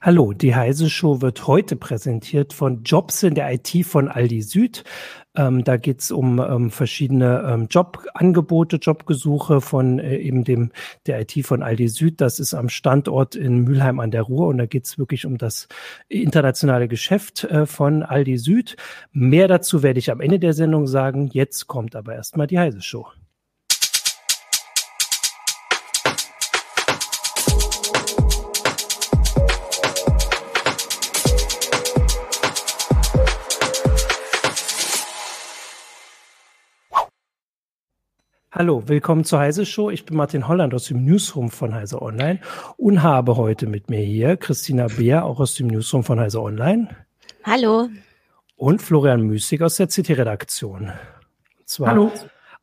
Hallo, die Heise Show wird heute präsentiert von Jobs in der IT von Aldi Süd. Ähm, da geht's um ähm, verschiedene ähm, Jobangebote, Jobgesuche von äh, eben dem der IT von Aldi Süd. Das ist am Standort in Mülheim an der Ruhr und da geht's wirklich um das internationale Geschäft äh, von Aldi Süd. Mehr dazu werde ich am Ende der Sendung sagen. Jetzt kommt aber erstmal die Heise Show. Hallo, willkommen zur Heise Show. Ich bin Martin Holland aus dem Newsroom von Heise Online und habe heute mit mir hier Christina Beer, auch aus dem Newsroom von Heise Online. Hallo. Und Florian Müßig aus der CT-Redaktion. Hallo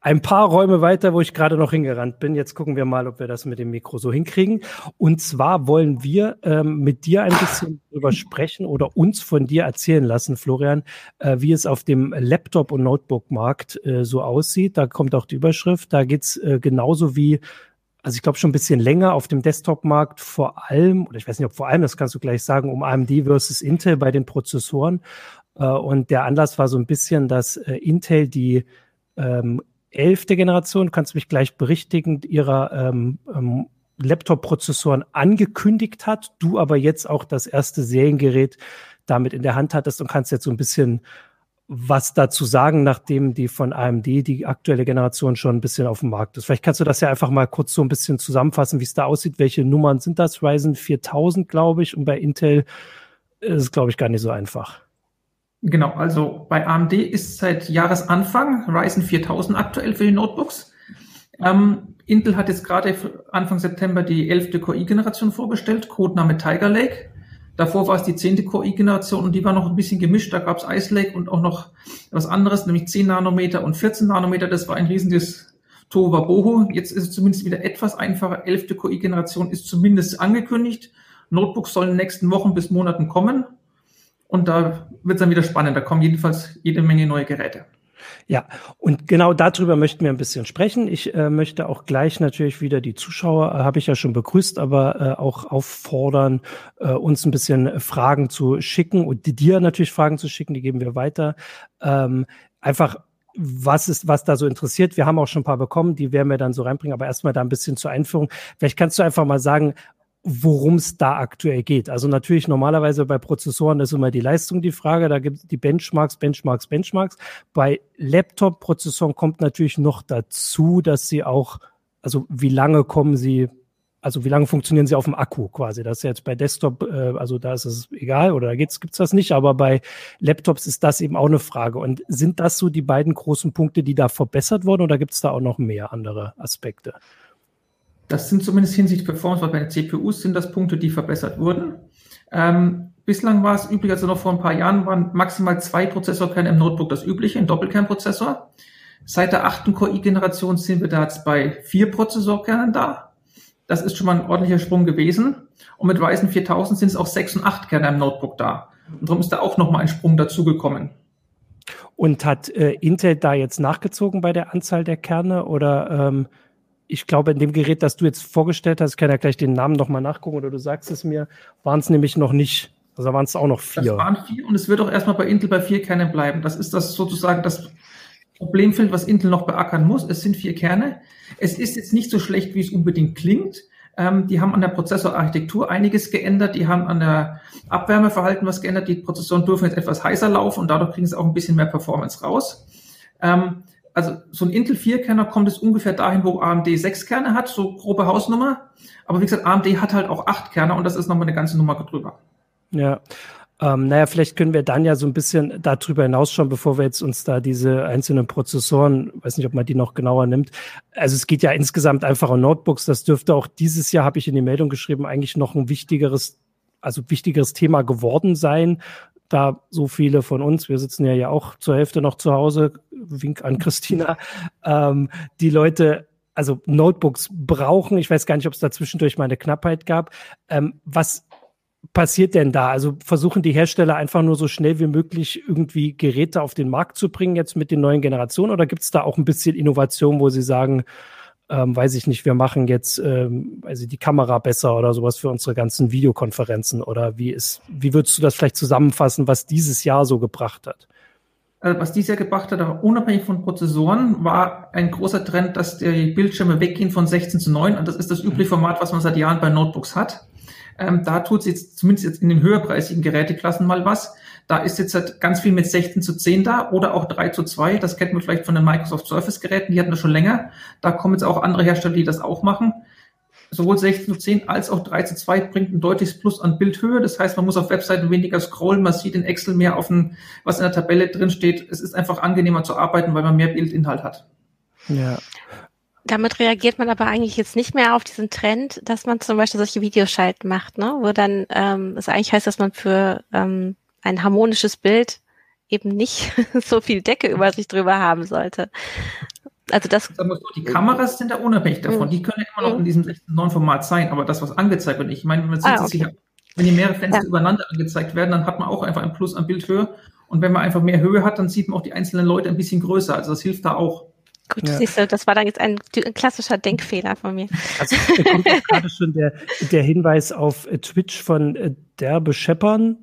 ein paar Räume weiter, wo ich gerade noch hingerannt bin. Jetzt gucken wir mal, ob wir das mit dem Mikro so hinkriegen. Und zwar wollen wir ähm, mit dir ein bisschen drüber sprechen oder uns von dir erzählen lassen, Florian, äh, wie es auf dem Laptop- und Notebook-Markt äh, so aussieht. Da kommt auch die Überschrift. Da geht's äh, genauso wie also ich glaube schon ein bisschen länger auf dem Desktop-Markt vor allem, oder ich weiß nicht, ob vor allem, das kannst du gleich sagen, um AMD versus Intel bei den Prozessoren. Äh, und der Anlass war so ein bisschen, dass äh, Intel die ähm, elfte Generation, kannst du mich gleich berichtigen, ihrer ähm, ähm, Laptop-Prozessoren angekündigt hat, du aber jetzt auch das erste Seriengerät damit in der Hand hattest und kannst jetzt so ein bisschen was dazu sagen, nachdem die von AMD die aktuelle Generation schon ein bisschen auf dem Markt ist. Vielleicht kannst du das ja einfach mal kurz so ein bisschen zusammenfassen, wie es da aussieht. Welche Nummern sind das? Ryzen 4000, glaube ich, und bei Intel ist es, glaube ich, gar nicht so einfach. Genau, also bei AMD ist seit Jahresanfang Ryzen 4000 aktuell für die Notebooks. Ähm, Intel hat jetzt gerade Anfang September die 11. Core-i-Generation vorgestellt, Codename Tiger Lake. Davor war es die 10. Core-i-Generation und die war noch ein bisschen gemischt. Da gab es Ice Lake und auch noch was anderes, nämlich 10 Nanometer und 14 Nanometer. Das war ein riesiges Tohuwabohu. Jetzt ist es zumindest wieder etwas einfacher. 11. Core-i-Generation ist zumindest angekündigt. Notebooks sollen in den nächsten Wochen bis Monaten kommen. Und da wird es dann wieder spannend. Da kommen jedenfalls jede Menge neue Geräte. Ja, und genau darüber möchten wir ein bisschen sprechen. Ich äh, möchte auch gleich natürlich wieder die Zuschauer, äh, habe ich ja schon begrüßt, aber äh, auch auffordern, äh, uns ein bisschen Fragen zu schicken und dir natürlich Fragen zu schicken, die geben wir weiter. Ähm, einfach was ist, was da so interessiert. Wir haben auch schon ein paar bekommen, die werden wir dann so reinbringen, aber erstmal da ein bisschen zur Einführung. Vielleicht kannst du einfach mal sagen, worum es da aktuell geht. Also natürlich normalerweise bei Prozessoren ist immer die Leistung die Frage, da gibt es die Benchmarks, Benchmarks, Benchmarks. Bei Laptop-Prozessoren kommt natürlich noch dazu, dass sie auch, also wie lange kommen sie, also wie lange funktionieren sie auf dem Akku quasi. Das ist jetzt bei Desktop, äh, also da ist es egal oder da gibt's gibt's das nicht, aber bei Laptops ist das eben auch eine Frage. Und sind das so die beiden großen Punkte, die da verbessert wurden oder gibt's da auch noch mehr andere Aspekte? Das sind zumindest hinsichtlich Performance, weil bei den CPUs sind das Punkte, die verbessert wurden. Ähm, bislang war es üblich, also noch vor ein paar Jahren waren maximal zwei Prozessorkerne im Notebook das übliche, ein Doppelkernprozessor. Seit der achten Core-i-Generation sind wir da jetzt bei vier Prozessorkernen da. Das ist schon mal ein ordentlicher Sprung gewesen. Und mit Ryzen 4000 sind es auch sechs und acht Kerne im Notebook da. Und darum ist da auch nochmal ein Sprung dazugekommen. Und hat äh, Intel da jetzt nachgezogen bei der Anzahl der Kerne oder ähm, ich glaube, in dem Gerät, das du jetzt vorgestellt hast, kann ja gleich den Namen nochmal nachgucken oder du sagst es mir, waren es nämlich noch nicht. Also waren es auch noch vier. Das waren vier und es wird auch erstmal bei Intel bei vier Kernen bleiben. Das ist das sozusagen das Problemfeld, was Intel noch beackern muss. Es sind vier Kerne. Es ist jetzt nicht so schlecht, wie es unbedingt klingt. Ähm, die haben an der Prozessorarchitektur einiges geändert. Die haben an der Abwärmeverhalten was geändert. Die Prozessoren dürfen jetzt etwas heißer laufen und dadurch kriegen sie auch ein bisschen mehr Performance raus. Ähm, also so ein Intel 4-Kerner kommt es ungefähr dahin, wo AMD 6 Kerne hat, so grobe Hausnummer. Aber wie gesagt, AMD hat halt auch 8 Kerner und das ist nochmal eine ganze Nummer drüber. Ja. Ähm, naja, vielleicht können wir dann ja so ein bisschen darüber hinausschauen, bevor wir jetzt uns da diese einzelnen Prozessoren, weiß nicht, ob man die noch genauer nimmt. Also es geht ja insgesamt einfach um Notebooks. Das dürfte auch dieses Jahr, habe ich in die Meldung geschrieben, eigentlich noch ein wichtigeres also wichtigeres Thema geworden sein, da so viele von uns, wir sitzen ja ja auch zur Hälfte noch zu Hause, Wink an Christina, ähm, die Leute also Notebooks brauchen. Ich weiß gar nicht, ob es da zwischendurch mal eine Knappheit gab. Ähm, was passiert denn da? Also versuchen die Hersteller einfach nur so schnell wie möglich irgendwie Geräte auf den Markt zu bringen, jetzt mit den neuen Generationen? Oder gibt es da auch ein bisschen Innovation, wo sie sagen, ähm, weiß ich nicht, wir machen jetzt, ähm, ich, die Kamera besser oder sowas für unsere ganzen Videokonferenzen oder wie ist, wie würdest du das vielleicht zusammenfassen, was dieses Jahr so gebracht hat? Also was dieses Jahr gebracht hat, unabhängig von Prozessoren, war ein großer Trend, dass die Bildschirme weggehen von 16 zu 9. Und das ist das übliche Format, was man seit Jahren bei Notebooks hat. Ähm, da tut es jetzt zumindest jetzt in den höherpreisigen Geräteklassen mal was. Da ist jetzt halt ganz viel mit 16 zu 10 da oder auch 3 zu 2. Das kennt man vielleicht von den Microsoft Surface Geräten. Die hatten das schon länger. Da kommen jetzt auch andere Hersteller, die das auch machen sowohl 16 zu 10 als auch 3 zu 2 bringt ein deutliches Plus an Bildhöhe. Das heißt, man muss auf Webseiten weniger scrollen, man sieht in Excel mehr auf ein, was in der Tabelle drin steht. Es ist einfach angenehmer zu arbeiten, weil man mehr Bildinhalt hat. Ja. Damit reagiert man aber eigentlich jetzt nicht mehr auf diesen Trend, dass man zum Beispiel solche Videoschalten macht, ne? wo dann ähm, es eigentlich heißt, dass man für ähm, ein harmonisches Bild eben nicht so viel Decke über sich drüber haben sollte. Also das. Die Kameras sind da unabhängig davon. Mhm. Die können ja immer noch in diesem 16.9 Format sein, aber das, was angezeigt wird, ich meine, man sieht ah, okay. sich, wenn die mehrere Fenster ja. übereinander angezeigt werden, dann hat man auch einfach ein Plus an Bildhöhe. Und wenn man einfach mehr Höhe hat, dann sieht man auch die einzelnen Leute ein bisschen größer. Also das hilft da auch. Gut, ja. siehst du, das war dann jetzt ein, ein klassischer Denkfehler von mir. Also da kommt auch gerade schon der, der Hinweis auf äh, Twitch von äh, Derbe Scheppern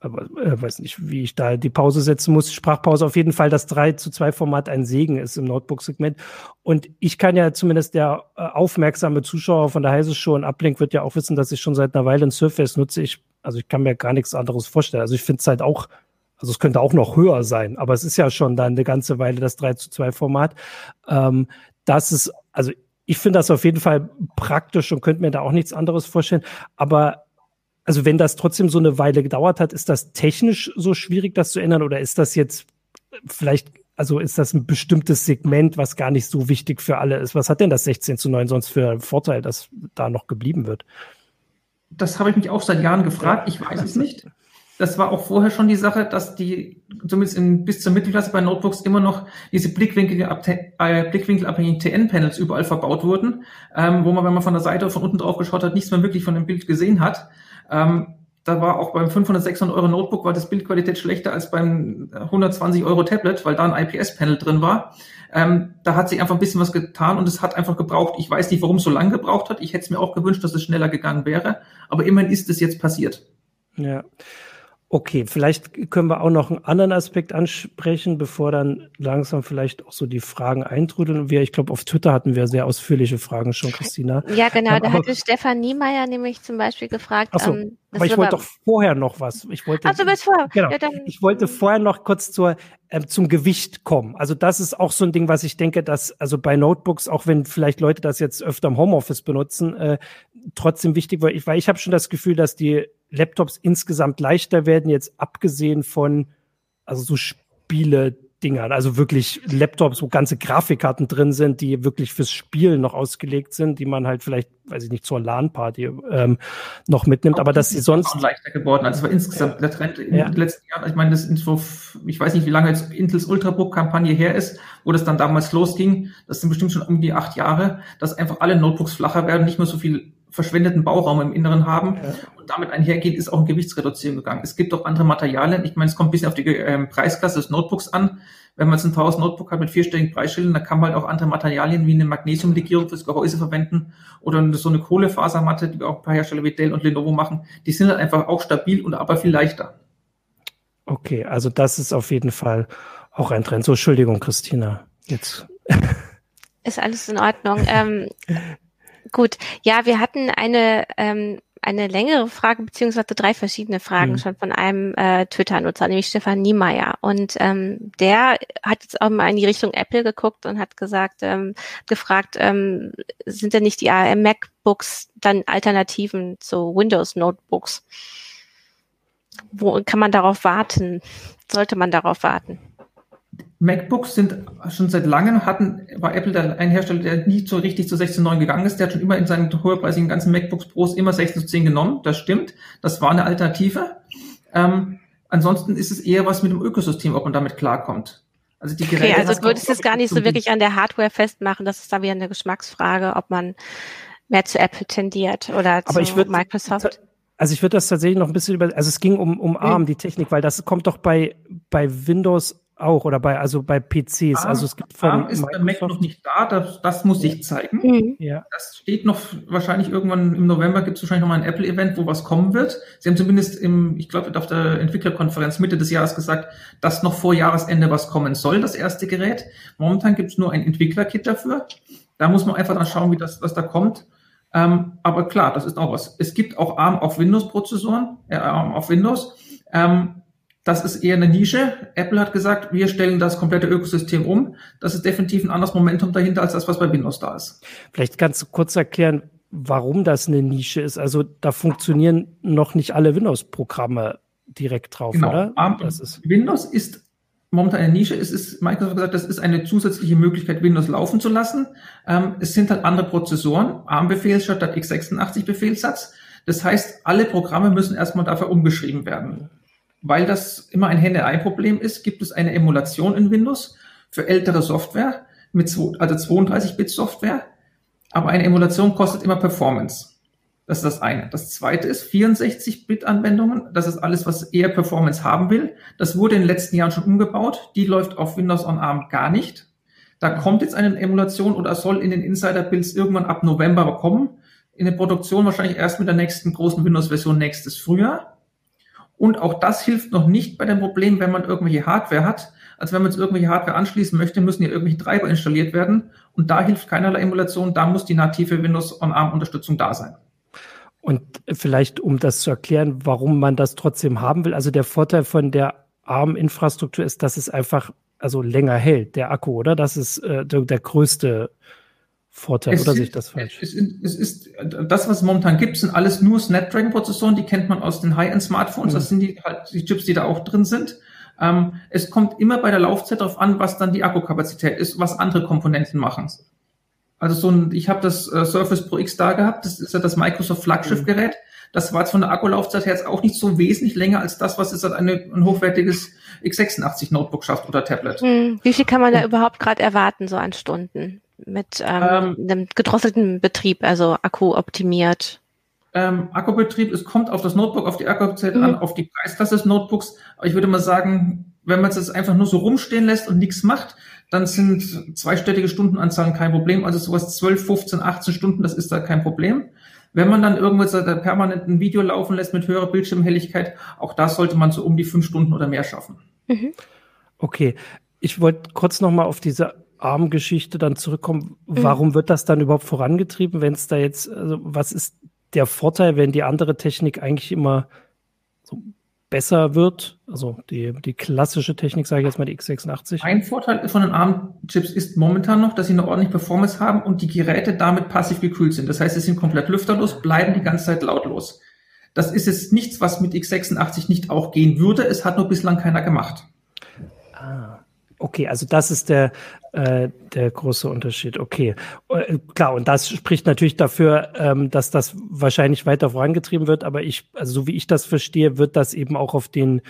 aber äh, weiß nicht, wie ich da die Pause setzen muss. Sprachpause auf jeden Fall, das 3 zu 2 Format ein Segen ist im Notebook-Segment. Und ich kann ja zumindest der äh, aufmerksame Zuschauer von der Heise Show und Uplink wird ja auch wissen, dass ich schon seit einer Weile ein Surface nutze. Ich, also ich kann mir gar nichts anderes vorstellen. Also ich finde es halt auch, also es könnte auch noch höher sein, aber es ist ja schon dann eine ganze Weile das 3 zu 2 Format. Ähm, das ist, also ich finde das auf jeden Fall praktisch und könnte mir da auch nichts anderes vorstellen. Aber also wenn das trotzdem so eine Weile gedauert hat, ist das technisch so schwierig, das zu ändern oder ist das jetzt vielleicht, also ist das ein bestimmtes Segment, was gar nicht so wichtig für alle ist? Was hat denn das 16 zu 9 sonst für einen Vorteil, dass da noch geblieben wird? Das habe ich mich auch seit Jahren gefragt. Ich weiß es nicht. Das war auch vorher schon die Sache, dass die, zumindest in, bis zur Mittelklasse bei Notebooks immer noch diese äh, blickwinkelabhängigen TN-Panels überall verbaut wurden, ähm, wo man, wenn man von der Seite oder von unten drauf geschaut hat, nichts mehr wirklich von dem Bild gesehen hat. Ähm, da war auch beim 500, 600 Euro Notebook war das Bildqualität schlechter als beim 120 Euro Tablet, weil da ein IPS-Panel drin war. Ähm, da hat sich einfach ein bisschen was getan und es hat einfach gebraucht. Ich weiß nicht, warum es so lange gebraucht hat. Ich hätte es mir auch gewünscht, dass es schneller gegangen wäre. Aber immerhin ist es jetzt passiert. Ja. Okay, vielleicht können wir auch noch einen anderen Aspekt ansprechen, bevor dann langsam vielleicht auch so die Fragen eintrudeln. Wir, ich glaube, auf Twitter hatten wir sehr ausführliche Fragen schon, Christina. Ja, genau. Ähm, da hatte Stefan Niemeyer nämlich zum Beispiel gefragt. Ach so, ähm, aber ich wollte doch vorher noch was. Ich wollte, also bis vorher. Genau, ja, ich wollte vorher noch kurz zur, ähm, zum Gewicht kommen. Also das ist auch so ein Ding, was ich denke, dass also bei Notebooks, auch wenn vielleicht Leute das jetzt öfter im Homeoffice benutzen, äh, trotzdem wichtig war. Ich, weil ich habe schon das Gefühl, dass die Laptops insgesamt leichter werden, jetzt abgesehen von also so Spiele, Dingern, also wirklich Laptops, wo ganze Grafikkarten drin sind, die wirklich fürs Spielen noch ausgelegt sind, die man halt vielleicht, weiß ich nicht, zur LAN-Party ähm, noch mitnimmt, aber dass sie sonst auch leichter geworden. Also war insgesamt ja. der Trend in ja. den letzten Jahren. Ich meine, das sind so, ich weiß nicht, wie lange jetzt Intels Ultrabook-Kampagne her ist, wo das dann damals losging. Das sind bestimmt schon um die acht Jahre, dass einfach alle Notebooks flacher werden, nicht mehr so viel verschwendeten Bauraum im Inneren haben. Ja. Und damit einhergeht, ist auch ein Gewichtsreduzierung gegangen. Es gibt auch andere Materialien. Ich meine, es kommt ein bisschen auf die ähm, Preisklasse des Notebooks an. Wenn man jetzt ein teures Notebook hat mit vierstelligen Preisschildern, dann kann man halt auch andere Materialien wie eine Magnesiumlegierung fürs Gehäuse verwenden oder so eine Kohlefasermatte, die auch ein paar Hersteller wie Dell und Lenovo machen. Die sind halt einfach auch stabil und aber viel leichter. Okay, also das ist auf jeden Fall auch ein Trend. So, Entschuldigung, Christina. Jetzt. Ist alles in Ordnung. ähm, Gut, ja, wir hatten eine ähm, eine längere Frage beziehungsweise drei verschiedene Fragen mhm. schon von einem äh, Twitter-Nutzer, nämlich Stefan Niemeyer. Und ähm, der hat jetzt auch mal in die Richtung Apple geguckt und hat gesagt, ähm, gefragt, ähm, sind denn nicht die ARM MacBooks dann Alternativen zu Windows Notebooks? Wo kann man darauf warten? Sollte man darauf warten? MacBooks sind schon seit langem hatten, war Apple da ein Hersteller, der nie so richtig zu 16.9 gegangen ist. Der hat schon immer in seinen hoherpreisigen ganzen MacBooks Pros immer 16 zu 10 genommen. Das stimmt. Das war eine Alternative. Ähm, ansonsten ist es eher was mit dem Ökosystem, ob man damit klarkommt. Also die Geräte. Okay, also würdest du es gar nicht so wirklich an der Hardware festmachen. Das ist da wieder eine Geschmacksfrage, ob man mehr zu Apple tendiert oder Aber zu würd, Microsoft. Also ich würde das tatsächlich noch ein bisschen über, also es ging um, um ARM, die Technik, weil das kommt doch bei, bei Windows auch oder bei also bei PCs. ARM, also es gibt von ARM ist bei Mac noch nicht da. Das, das muss ich zeigen. Mhm. Ja. Das steht noch wahrscheinlich irgendwann im November gibt es wahrscheinlich noch mal ein Apple-Event, wo was kommen wird. Sie haben zumindest im, ich glaube, auf der Entwicklerkonferenz Mitte des Jahres gesagt, dass noch vor Jahresende was kommen soll, das erste Gerät. Momentan gibt es nur ein Entwicklerkit dafür. Da muss man einfach dann schauen, wie das, was da kommt. Ähm, aber klar, das ist auch was. Es gibt auch ARM auf Windows-Prozessoren, äh, ARM auf Windows. Ähm, das ist eher eine Nische. Apple hat gesagt, wir stellen das komplette Ökosystem um. Das ist definitiv ein anderes Momentum dahinter als das, was bei Windows da ist. Vielleicht kannst du kurz erklären, warum das eine Nische ist. Also da funktionieren noch nicht alle Windows-Programme direkt drauf, genau. oder? Das ist Windows ist momentan eine Nische. Es ist, Microsoft gesagt, das ist eine zusätzliche Möglichkeit, Windows laufen zu lassen. Ähm, es sind halt andere Prozessoren, ARM-Befehlssatz statt x86-Befehlssatz. Das heißt, alle Programme müssen erstmal dafür umgeschrieben werden. Weil das immer ein Henne-Ei-Problem ist, gibt es eine Emulation in Windows für ältere Software, mit also 32-Bit-Software. Aber eine Emulation kostet immer Performance. Das ist das eine. Das zweite ist 64-Bit-Anwendungen. Das ist alles, was eher Performance haben will. Das wurde in den letzten Jahren schon umgebaut. Die läuft auf Windows on ARM gar nicht. Da kommt jetzt eine Emulation oder soll in den Insider-Builds irgendwann ab November kommen. In der Produktion wahrscheinlich erst mit der nächsten großen Windows-Version nächstes Frühjahr. Und auch das hilft noch nicht bei dem Problem, wenn man irgendwelche Hardware hat. Also wenn man jetzt irgendwelche Hardware anschließen möchte, müssen ja irgendwelche Treiber installiert werden. Und da hilft keinerlei Emulation. Da muss die native Windows on ARM Unterstützung da sein. Und vielleicht, um das zu erklären, warum man das trotzdem haben will. Also der Vorteil von der ARM-Infrastruktur ist, dass es einfach also länger hält, der Akku, oder? Das ist äh, der, der, größte Vorteil, es oder sehe ich das falsch? Es ist, es ist, das, was es momentan gibt, sind alles nur Snapdragon-Prozessoren, die kennt man aus den High-End-Smartphones, mhm. das sind die, halt die Chips, die da auch drin sind. Ähm, es kommt immer bei der Laufzeit darauf an, was dann die Akkukapazität ist, was andere Komponenten machen. Also so ein, ich habe das äh, Surface Pro X da gehabt, das ist ja das Microsoft Flaggschiff-Gerät. Das war jetzt von der Akkulaufzeit her jetzt auch nicht so wesentlich länger als das, was jetzt eine, ein hochwertiges x86 Notebook schafft oder Tablet. Hm, wie viel kann man da überhaupt gerade erwarten, so an Stunden? Mit ähm, ähm, einem gedrosselten Betrieb, also Akku optimiert? Ähm, Akkubetrieb, es kommt auf das Notebook, auf die Akkuzeit mhm. an, auf die Preisklasse des Notebooks. Aber ich würde mal sagen, wenn man es jetzt einfach nur so rumstehen lässt und nichts macht, dann sind zweistellige Stundenanzahlen kein Problem. Also sowas 12, 15, 18 Stunden, das ist da kein Problem. Wenn man dann irgendwo permanent ein Video laufen lässt mit höherer Bildschirmhelligkeit, auch da sollte man so um die fünf Stunden oder mehr schaffen. Mhm. Okay, ich wollte kurz noch mal auf diese ARM-Geschichte dann zurückkommen. Mhm. Warum wird das dann überhaupt vorangetrieben, wenn es da jetzt, also was ist der Vorteil, wenn die andere Technik eigentlich immer so besser wird, also die, die klassische Technik, sage ich jetzt mal die x86. Ein Vorteil von den ARM-Chips ist momentan noch, dass sie eine ordentliche Performance haben und die Geräte damit passiv gekühlt sind. Das heißt, sie sind komplett lüfterlos, bleiben die ganze Zeit lautlos. Das ist jetzt nichts, was mit x86 nicht auch gehen würde. Es hat nur bislang keiner gemacht. Ah. Okay, also das ist der, äh, der große Unterschied. Okay, äh, klar, und das spricht natürlich dafür, ähm, dass das wahrscheinlich weiter vorangetrieben wird, aber ich, also so wie ich das verstehe, wird das eben auch auf den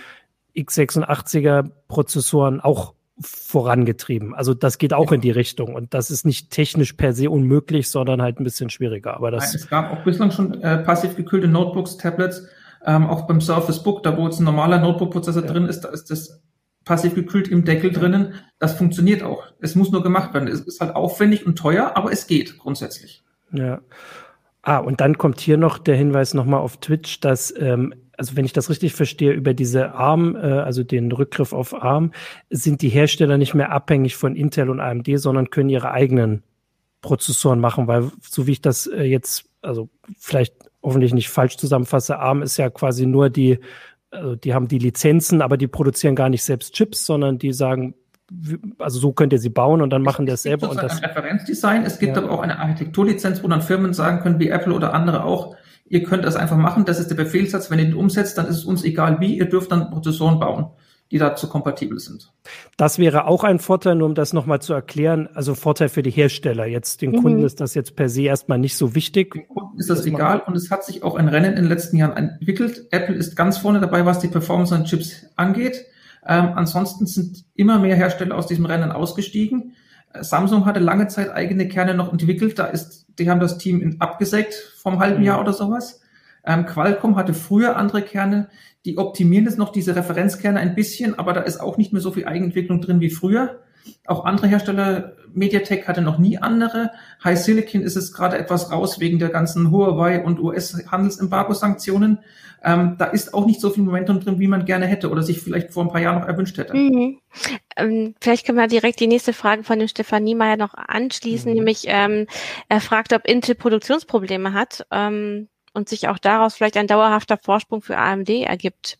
x86er Prozessoren auch vorangetrieben. Also das geht auch in die Richtung und das ist nicht technisch per se unmöglich, sondern halt ein bisschen schwieriger. Aber das es gab auch bislang schon äh, passiv gekühlte Notebooks, Tablets, ähm, auch beim Surface Book, da wo jetzt ein normaler Notebook-Prozessor ja. drin ist, da ist das passiv gekühlt im Deckel drinnen. Das funktioniert auch. Es muss nur gemacht werden. Es ist halt aufwendig und teuer, aber es geht grundsätzlich. Ja. Ah, und dann kommt hier noch der Hinweis nochmal auf Twitch, dass, ähm, also wenn ich das richtig verstehe, über diese ARM, äh, also den Rückgriff auf ARM, sind die Hersteller nicht mehr abhängig von Intel und AMD, sondern können ihre eigenen Prozessoren machen, weil so wie ich das äh, jetzt, also vielleicht hoffentlich nicht falsch zusammenfasse, ARM ist ja quasi nur die also die haben die Lizenzen, aber die produzieren gar nicht selbst Chips, sondern die sagen, also so könnt ihr sie bauen und dann machen die es selber. und das ein Referenzdesign. Es gibt ja. aber auch eine Architekturlizenz, wo dann Firmen sagen können, wie Apple oder andere auch, ihr könnt das einfach machen, das ist der Befehlssatz, wenn ihr den umsetzt, dann ist es uns egal wie, ihr dürft dann Prozessoren bauen die dazu kompatibel sind. Das wäre auch ein Vorteil, nur um das nochmal zu erklären. Also Vorteil für die Hersteller. Jetzt den mhm. Kunden ist das jetzt per se erstmal nicht so wichtig. Den Kunden ist das egal und es hat sich auch ein Rennen in den letzten Jahren entwickelt. Apple ist ganz vorne dabei, was die Performance an Chips angeht. Ähm, ansonsten sind immer mehr Hersteller aus diesem Rennen ausgestiegen. Äh, Samsung hatte lange Zeit eigene Kerne noch entwickelt. Da ist, die haben das Team in, abgesägt vom halben mhm. Jahr oder sowas. Ähm, Qualcomm hatte früher andere Kerne, die optimieren jetzt noch diese Referenzkerne ein bisschen, aber da ist auch nicht mehr so viel Eigenentwicklung drin wie früher. Auch andere Hersteller, MediaTek hatte noch nie andere. High Silicon ist es gerade etwas raus wegen der ganzen Huawei und US-Handelsembargo-Sanktionen. Ähm, da ist auch nicht so viel Momentum drin, wie man gerne hätte oder sich vielleicht vor ein paar Jahren noch erwünscht hätte. Mhm. Ähm, vielleicht können wir direkt die nächste Frage von dem Stefan Niemeyer noch anschließen, mhm. nämlich ähm, er fragt, ob Intel Produktionsprobleme hat ähm, und sich auch daraus vielleicht ein dauerhafter Vorsprung für AMD ergibt.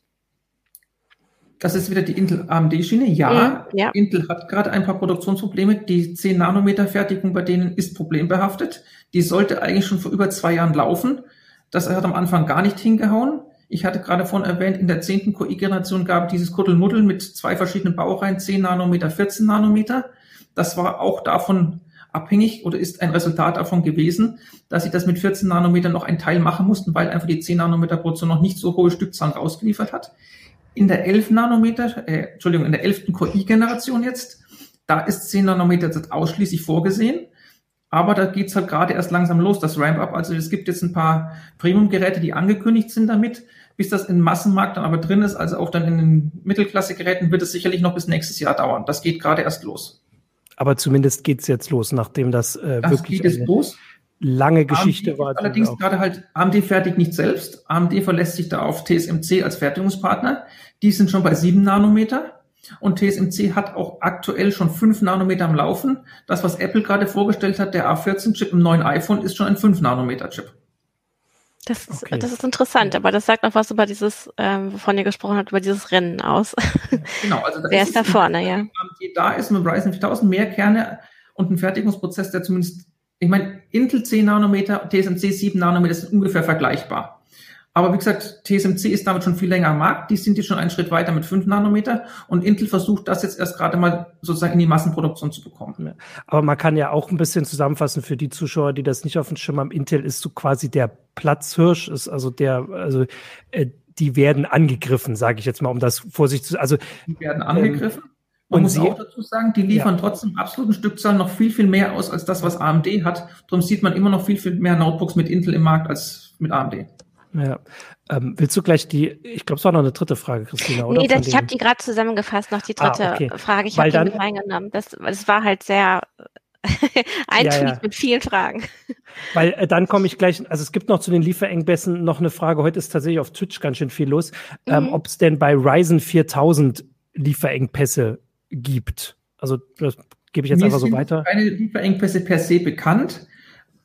Das ist wieder die Intel-AMD-Schiene. Ja, mhm, ja, Intel hat gerade ein paar Produktionsprobleme. Die 10-Nanometer-Fertigung bei denen ist problembehaftet. Die sollte eigentlich schon vor über zwei Jahren laufen. Das hat am Anfang gar nicht hingehauen. Ich hatte gerade vorhin erwähnt, in der zehnten QI-Generation gab es dieses Kuddelmuddel mit zwei verschiedenen Baureihen, 10 Nanometer, 14 Nanometer. Das war auch davon abhängig oder ist ein Resultat davon gewesen, dass sie das mit 14 Nanometer noch einen Teil machen mussten, weil einfach die 10 Nanometer Produktion noch nicht so hohe Stückzahlen rausgeliefert hat. In der 11 Nanometer, äh, Entschuldigung, in der 11. QI-Generation jetzt, da ist 10 Nanometer ausschließlich vorgesehen. Aber da geht's halt gerade erst langsam los, das Ramp-up. Also es gibt jetzt ein paar Premium-Geräte, die angekündigt sind damit. Bis das im Massenmarkt dann aber drin ist, also auch dann in den Mittelklasse-Geräten, wird es sicherlich noch bis nächstes Jahr dauern. Das geht gerade erst los. Aber zumindest geht's jetzt los, nachdem das, äh, das wirklich geht los. lange Geschichte war. Allerdings gerade halt, AMD fertigt nicht selbst. AMD verlässt sich da auf TSMC als Fertigungspartner. Die sind schon bei sieben Nanometer. Und TSMC hat auch aktuell schon 5 Nanometer am Laufen. Das, was Apple gerade vorgestellt hat, der A14-Chip im neuen iPhone, ist schon ein 5 Nanometer-Chip. Das ist, okay. das ist interessant, aber das sagt noch was über dieses, ähm, wovon ihr gesprochen habt, über dieses Rennen aus. Genau, also wer ist, ist da vorne, ja? Da ist mit Ryzen 4000 mehr Kerne und ein Fertigungsprozess, der zumindest, ich meine, Intel 10 Nanometer, TSMC 7 Nanometer sind ungefähr vergleichbar. Aber wie gesagt, TSMC ist damit schon viel länger am Markt. Die sind jetzt schon einen Schritt weiter mit 5 Nanometer und Intel versucht das jetzt erst gerade mal sozusagen in die Massenproduktion zu bekommen. Aber man kann ja auch ein bisschen zusammenfassen für die Zuschauer, die das nicht auf dem Schirm haben. Intel ist so quasi der Platzhirsch, ist also der, also äh, die werden angegriffen, sage ich jetzt mal, um das vorsichtig zu, also die werden angegriffen. Ähm, man und muss sie, auch dazu sagen, die liefern ja. trotzdem absoluten Stückzahlen noch viel, viel mehr aus als das, was AMD hat. Darum sieht man immer noch viel, viel mehr Notebooks mit Intel im Markt als mit AMD. Ja. Ähm, willst du gleich die, ich glaube, es war noch eine dritte Frage, Christina, oder? Nee, das, ich habe die gerade zusammengefasst, noch die ah, dritte ah, okay. Frage. Ich habe die mit reingenommen. Das, das war halt sehr ein ja, Tweet ja. mit vielen Fragen. Weil äh, dann komme ich gleich, also es gibt noch zu den Lieferengpässen noch eine Frage. Heute ist tatsächlich auf Twitch ganz schön viel los, ähm, mhm. ähm, ob es denn bei Ryzen 4000 Lieferengpässe gibt. Also das gebe ich jetzt Mir einfach so weiter. Keine Lieferengpässe per se bekannt.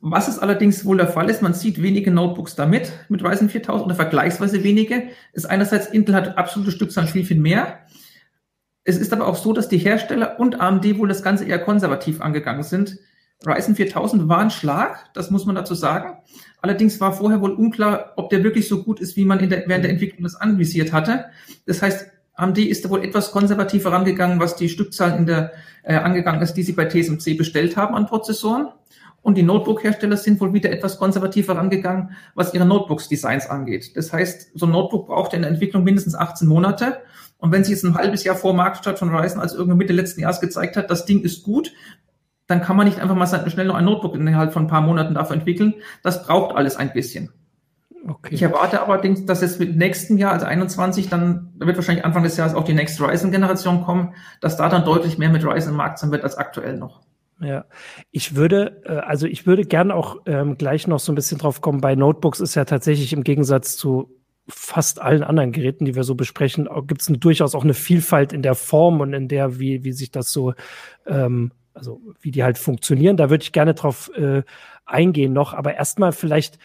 Was es allerdings wohl der Fall ist, man sieht wenige Notebooks damit mit Ryzen 4000 oder vergleichsweise wenige, ist einerseits Intel hat absolute Stückzahlen viel, viel mehr. Es ist aber auch so, dass die Hersteller und AMD wohl das Ganze eher konservativ angegangen sind. Ryzen 4000 war ein Schlag, das muss man dazu sagen. Allerdings war vorher wohl unklar, ob der wirklich so gut ist, wie man der, während der Entwicklung das anvisiert hatte. Das heißt, AMD ist da wohl etwas konservativer rangegangen, was die Stückzahlen in der äh, angegangen ist, die sie bei TSMC bestellt haben an Prozessoren. Und die Notebook-Hersteller sind wohl wieder etwas konservativer rangegangen, was ihre Notebooks-Designs angeht. Das heißt, so ein Notebook braucht in der Entwicklung mindestens 18 Monate. Und wenn sich jetzt ein halbes Jahr vor Marktstart von Ryzen als irgendwie Mitte letzten Jahres gezeigt hat, das Ding ist gut, dann kann man nicht einfach mal schnell noch ein Notebook innerhalb von ein paar Monaten dafür entwickeln. Das braucht alles ein bisschen. Okay. Ich erwarte allerdings, dass es mit nächsten Jahr, also 21, dann, da wird wahrscheinlich Anfang des Jahres auch die nächste Ryzen-Generation kommen, dass da dann deutlich mehr mit Ryzen im Markt sein wird als aktuell noch. Ja, ich würde, äh, also ich würde gern auch ähm, gleich noch so ein bisschen drauf kommen. Bei Notebooks ist ja tatsächlich im Gegensatz zu fast allen anderen Geräten, die wir so besprechen, gibt es durchaus auch eine Vielfalt in der Form und in der, wie, wie sich das so, ähm, also wie die halt funktionieren. Da würde ich gerne drauf äh, eingehen noch. Aber erstmal vielleicht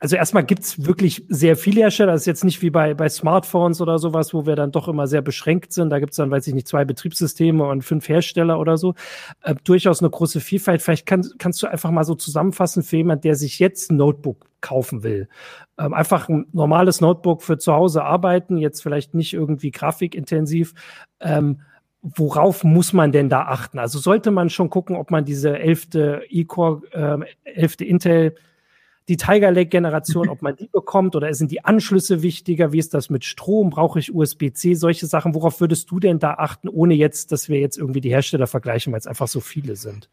also erstmal gibt's wirklich sehr viele Hersteller. Das ist jetzt nicht wie bei, bei Smartphones oder sowas, wo wir dann doch immer sehr beschränkt sind. Da gibt's dann, weiß ich nicht, zwei Betriebssysteme und fünf Hersteller oder so. Äh, durchaus eine große Vielfalt. Vielleicht kann, kannst du einfach mal so zusammenfassen für jemand, der sich jetzt ein Notebook kaufen will. Ähm, einfach ein normales Notebook für zu Hause arbeiten, jetzt vielleicht nicht irgendwie grafikintensiv. Ähm, worauf muss man denn da achten? Also sollte man schon gucken, ob man diese elfte E-Core, äh, elfte Intel die Tiger Lake Generation, ob man die bekommt oder sind die Anschlüsse wichtiger? Wie ist das mit Strom? Brauche ich USB-C? Solche Sachen. Worauf würdest du denn da achten, ohne jetzt, dass wir jetzt irgendwie die Hersteller vergleichen, weil es einfach so viele sind?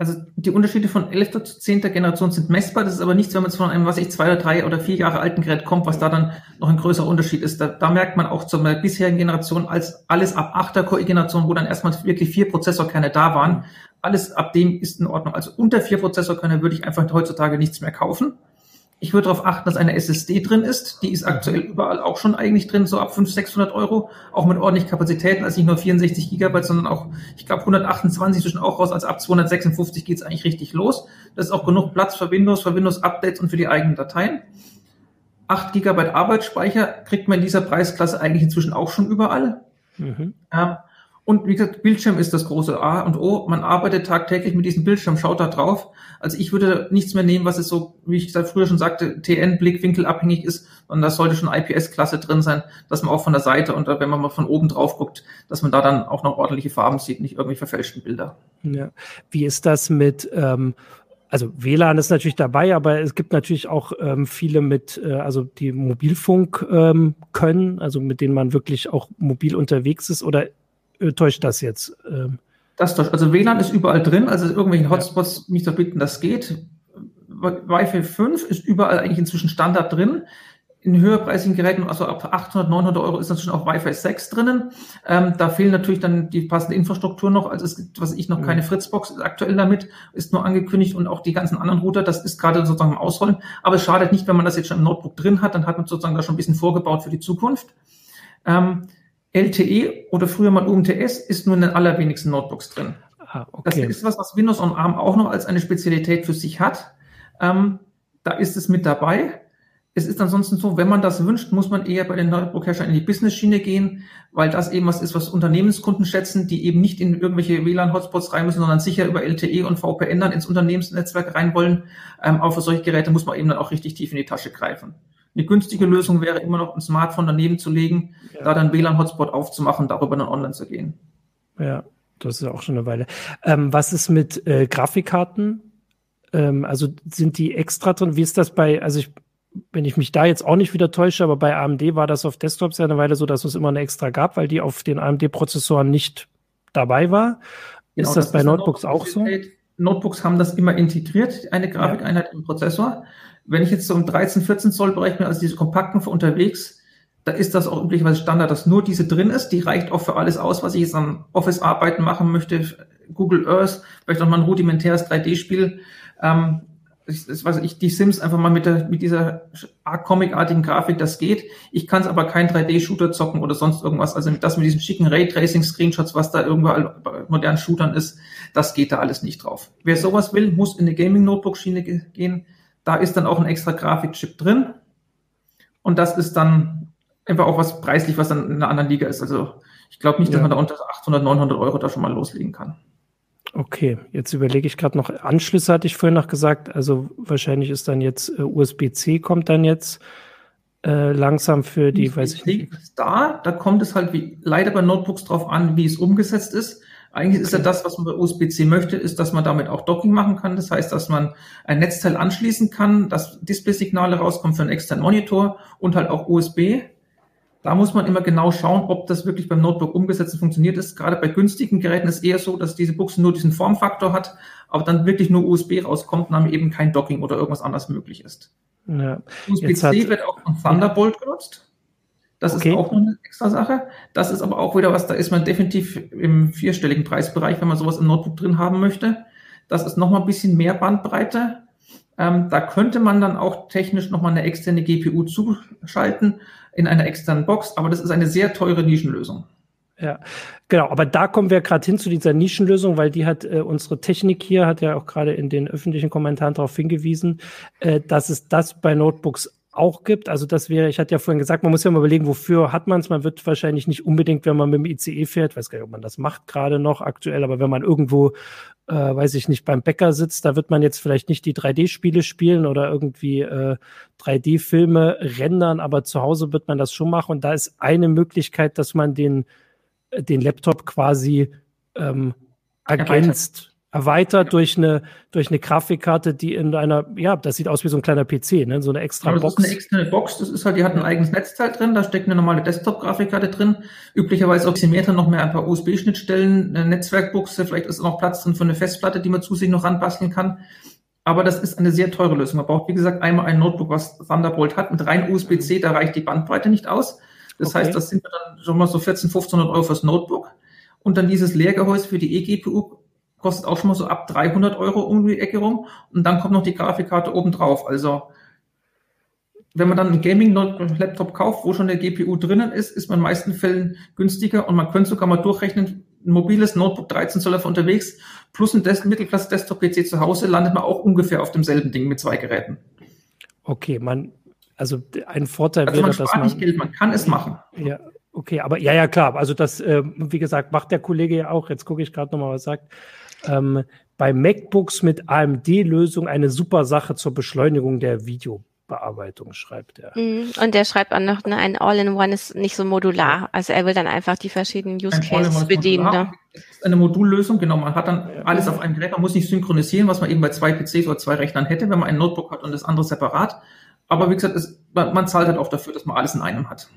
Also die Unterschiede von 11. zu 10. Generation sind messbar. Das ist aber nichts, wenn man jetzt von einem, was ich, zwei oder drei oder vier Jahre alten Gerät kommt, was da dann noch ein größerer Unterschied ist. Da, da merkt man auch zur bisherigen Generation, als alles ab 8er Core-Generation, wo dann erstmal wirklich vier Prozessorkerne da waren, alles ab dem ist in Ordnung. Also unter vier Prozessorkerne würde ich einfach heutzutage nichts mehr kaufen. Ich würde darauf achten, dass eine SSD drin ist. Die ist aktuell überall auch schon eigentlich drin, so ab 500, 600 Euro, auch mit ordentlich Kapazitäten, also nicht nur 64 Gigabyte, sondern auch, ich glaube, 128 zwischen auch raus, also ab 256 geht's eigentlich richtig los. Das ist auch genug Platz für Windows, für Windows-Updates und für die eigenen Dateien. 8 Gigabyte Arbeitsspeicher kriegt man in dieser Preisklasse eigentlich inzwischen auch schon überall. Mhm. Ähm, und wie gesagt, Bildschirm ist das große A und O. Man arbeitet tagtäglich mit diesem Bildschirm, schaut da drauf. Also ich würde nichts mehr nehmen, was es so, wie ich früher schon sagte, TN-Blickwinkel abhängig ist, sondern da sollte schon IPS-Klasse drin sein, dass man auch von der Seite und wenn man mal von oben drauf guckt, dass man da dann auch noch ordentliche Farben sieht, nicht irgendwie verfälschten Bilder. Ja. Wie ist das mit ähm also WLAN ist natürlich dabei, aber es gibt natürlich auch ähm, viele mit, äh, also die Mobilfunk ähm, können, also mit denen man wirklich auch mobil unterwegs ist. Oder äh, täuscht das jetzt? Ähm. Das täuscht. Also WLAN ist überall drin, also irgendwelchen Hotspots ja. mich zu bitten, das geht. Wi-Fi 5 ist überall eigentlich inzwischen Standard drin. In höherpreisigen Geräten, also ab 800, 900 Euro ist natürlich auch Wi-Fi 6 drinnen. Ähm, da fehlen natürlich dann die passende Infrastruktur noch. Also es gibt, was ich noch, mhm. keine Fritzbox aktuell damit, ist nur angekündigt und auch die ganzen anderen Router, das ist gerade sozusagen im Ausrollen. Aber es schadet nicht, wenn man das jetzt schon im Notebook drin hat, dann hat man sozusagen da schon ein bisschen vorgebaut für die Zukunft. Ähm, LTE oder früher mal UMTS ist nur in den allerwenigsten Notebooks drin. Ah, okay. Das ist was, was Windows on ARM auch noch als eine Spezialität für sich hat. Ähm, da ist es mit dabei. Es ist ansonsten so, wenn man das wünscht, muss man eher bei den Notebook-Herstellern in die Business-Schiene gehen, weil das eben was ist, was Unternehmenskunden schätzen, die eben nicht in irgendwelche WLAN-Hotspots rein müssen, sondern sicher über LTE und VPN dann ins Unternehmensnetzwerk rein wollen. Ähm, aber für solche Geräte muss man eben dann auch richtig tief in die Tasche greifen. Eine günstige Lösung wäre immer noch ein Smartphone daneben zu legen, ja. da dann WLAN-Hotspot aufzumachen, darüber dann online zu gehen. Ja, das ist ja auch schon eine Weile. Ähm, was ist mit äh, Grafikkarten? Ähm, also sind die extra drin? Wie ist das bei, also ich, wenn ich mich da jetzt auch nicht wieder täusche, aber bei AMD war das auf Desktops ja eine Weile so, dass es immer eine extra gab, weil die auf den AMD-Prozessoren nicht dabei war. Genau, ist das, das bei Notebooks auch so? Notebooks haben das immer integriert, eine Grafikeinheit ja. im Prozessor. Wenn ich jetzt so um 13, 14 Zoll Bereich bin, also diese kompakten für unterwegs, da ist das auch üblicherweise Standard, dass nur diese drin ist. Die reicht auch für alles aus, was ich jetzt an Office-Arbeiten machen möchte. Google Earth, vielleicht auch mal ein rudimentäres 3D-Spiel. Ähm, ich, das weiß ich, die Sims einfach mal mit, der, mit dieser comic-artigen Grafik, das geht. Ich kann es aber kein 3D-Shooter zocken oder sonst irgendwas. Also das mit diesen schicken Raytracing-Screenshots, was da irgendwo bei modernen Shootern ist, das geht da alles nicht drauf. Wer sowas will, muss in eine Gaming-Notebook-Schiene gehen. Da ist dann auch ein extra Grafikchip drin. Und das ist dann einfach auch was preislich, was dann in einer anderen Liga ist. Also ich glaube nicht, dass man da unter 800, 900 Euro da schon mal loslegen kann. Okay, jetzt überlege ich gerade noch, Anschlüsse hatte ich vorhin noch gesagt, also wahrscheinlich ist dann jetzt äh, USB-C kommt dann jetzt äh, langsam für die, weiß ich nicht. Da, da kommt es halt wie, leider bei Notebooks drauf an, wie es umgesetzt ist. Eigentlich ist ja das, was man bei USB-C möchte, ist, dass man damit auch Docking machen kann. Das heißt, dass man ein Netzteil anschließen kann, dass Display-Signale rauskommen für einen externen Monitor und halt auch USB. Da muss man immer genau schauen, ob das wirklich beim Notebook umgesetzt und funktioniert ist. Gerade bei günstigen Geräten ist eher so, dass diese Buchse nur diesen Formfaktor hat, aber dann wirklich nur USB rauskommt und dann eben kein Docking oder irgendwas anderes möglich ist. Ja. USB-C wird auch von Thunderbolt genutzt. Das okay. ist auch noch eine extra Sache. Das ist aber auch wieder was, da ist man definitiv im vierstelligen Preisbereich, wenn man sowas im Notebook drin haben möchte. Das ist nochmal ein bisschen mehr Bandbreite. Ähm, da könnte man dann auch technisch nochmal eine externe GPU zuschalten in einer externen Box, aber das ist eine sehr teure Nischenlösung. Ja, genau. Aber da kommen wir gerade hin zu dieser Nischenlösung, weil die hat äh, unsere Technik hier, hat ja auch gerade in den öffentlichen Kommentaren darauf hingewiesen, äh, dass es das bei Notebooks auch gibt. Also das wäre, ich hatte ja vorhin gesagt, man muss ja mal überlegen, wofür hat man es. Man wird wahrscheinlich nicht unbedingt, wenn man mit dem ICE fährt, weiß gar nicht, ob man das macht gerade noch aktuell, aber wenn man irgendwo, äh, weiß ich nicht, beim Bäcker sitzt, da wird man jetzt vielleicht nicht die 3D-Spiele spielen oder irgendwie äh, 3D-Filme rendern, aber zu Hause wird man das schon machen. Und da ist eine Möglichkeit, dass man den, den Laptop quasi ähm, ergänzt erweitert durch eine durch eine Grafikkarte, die in einer, ja, das sieht aus wie so ein kleiner PC, ne? so eine extra Box. Das ist eine externe Box, das ist halt, die hat ein eigenes Netzteil drin, da steckt eine normale Desktop-Grafikkarte drin, üblicherweise bisschen mehr drin, noch mehr ein paar USB-Schnittstellen, eine Netzwerkbuchse, vielleicht ist auch noch Platz drin für eine Festplatte, die man zu sich noch ranbasteln kann. Aber das ist eine sehr teure Lösung. Man braucht, wie gesagt, einmal ein Notebook, was Thunderbolt hat, mit rein USB-C, da reicht die Bandbreite nicht aus. Das okay. heißt, das sind dann schon mal so 14, 1500 Euro fürs Notebook. Und dann dieses Leergehäuse für die eGPU kostet auch schon mal so ab 300 Euro um die Ecke rum. Und dann kommt noch die Grafikkarte oben drauf. Also, wenn man dann einen Gaming-Laptop kauft, wo schon eine GPU drinnen ist, ist man in den meisten Fällen günstiger und man könnte sogar mal durchrechnen, ein mobiles Notebook 13 Zoll unterwegs plus ein Mittelklasse-Desktop-PC zu Hause landet man auch ungefähr auf demselben Ding mit zwei Geräten. Okay, man, also ein Vorteil also wäre, man dass man nicht Geld, man kann es machen. Ja, okay, aber ja, ja, klar. Also das, äh, wie gesagt, macht der Kollege ja auch. Jetzt gucke ich gerade nochmal, was er sagt. Ähm, bei MacBooks mit AMD-Lösung eine super Sache zur Beschleunigung der Video. Bearbeitung schreibt er. Mhm. Und der schreibt auch noch, ne, ein All-in-One ist nicht so modular. Also er will dann einfach die verschiedenen Use Cases bedienen. Ne? Eine Modullösung, genau. Man hat dann alles auf einem Gerät. Man muss nicht synchronisieren, was man eben bei zwei PCs oder zwei Rechnern hätte, wenn man ein Notebook hat und das andere separat. Aber wie gesagt, es, man, man zahlt halt auch dafür, dass man alles in einem hat.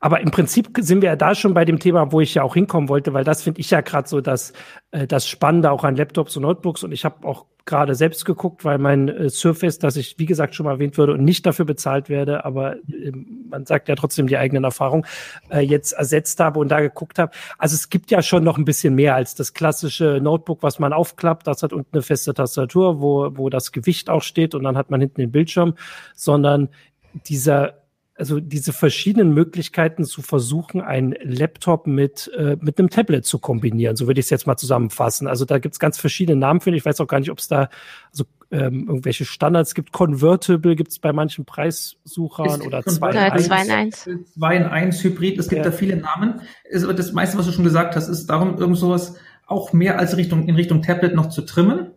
Aber im Prinzip sind wir ja da schon bei dem Thema, wo ich ja auch hinkommen wollte, weil das finde ich ja gerade so das, äh, das Spannende auch an Laptops und Notebooks. Und ich habe auch gerade selbst geguckt, weil mein äh, Surface, das ich wie gesagt schon mal erwähnt würde und nicht dafür bezahlt werde, aber äh, man sagt ja trotzdem die eigenen Erfahrungen, äh, jetzt ersetzt habe und da geguckt habe. Also es gibt ja schon noch ein bisschen mehr als das klassische Notebook, was man aufklappt. Das hat unten eine feste Tastatur, wo, wo das Gewicht auch steht und dann hat man hinten den Bildschirm, sondern dieser also diese verschiedenen Möglichkeiten zu versuchen, einen Laptop mit, äh, mit einem Tablet zu kombinieren. So würde ich es jetzt mal zusammenfassen. Also da gibt es ganz verschiedene Namen für. Ich weiß auch gar nicht, ob es da also, ähm, irgendwelche Standards gibt. Convertible gibt es bei manchen Preissuchern oder 2 in 1. 2 in 1. 2 in 1 Hybrid. Es gibt ja. da viele Namen. Das meiste, was du schon gesagt hast, ist darum, irgend sowas auch mehr als Richtung, in Richtung Tablet noch zu trimmen.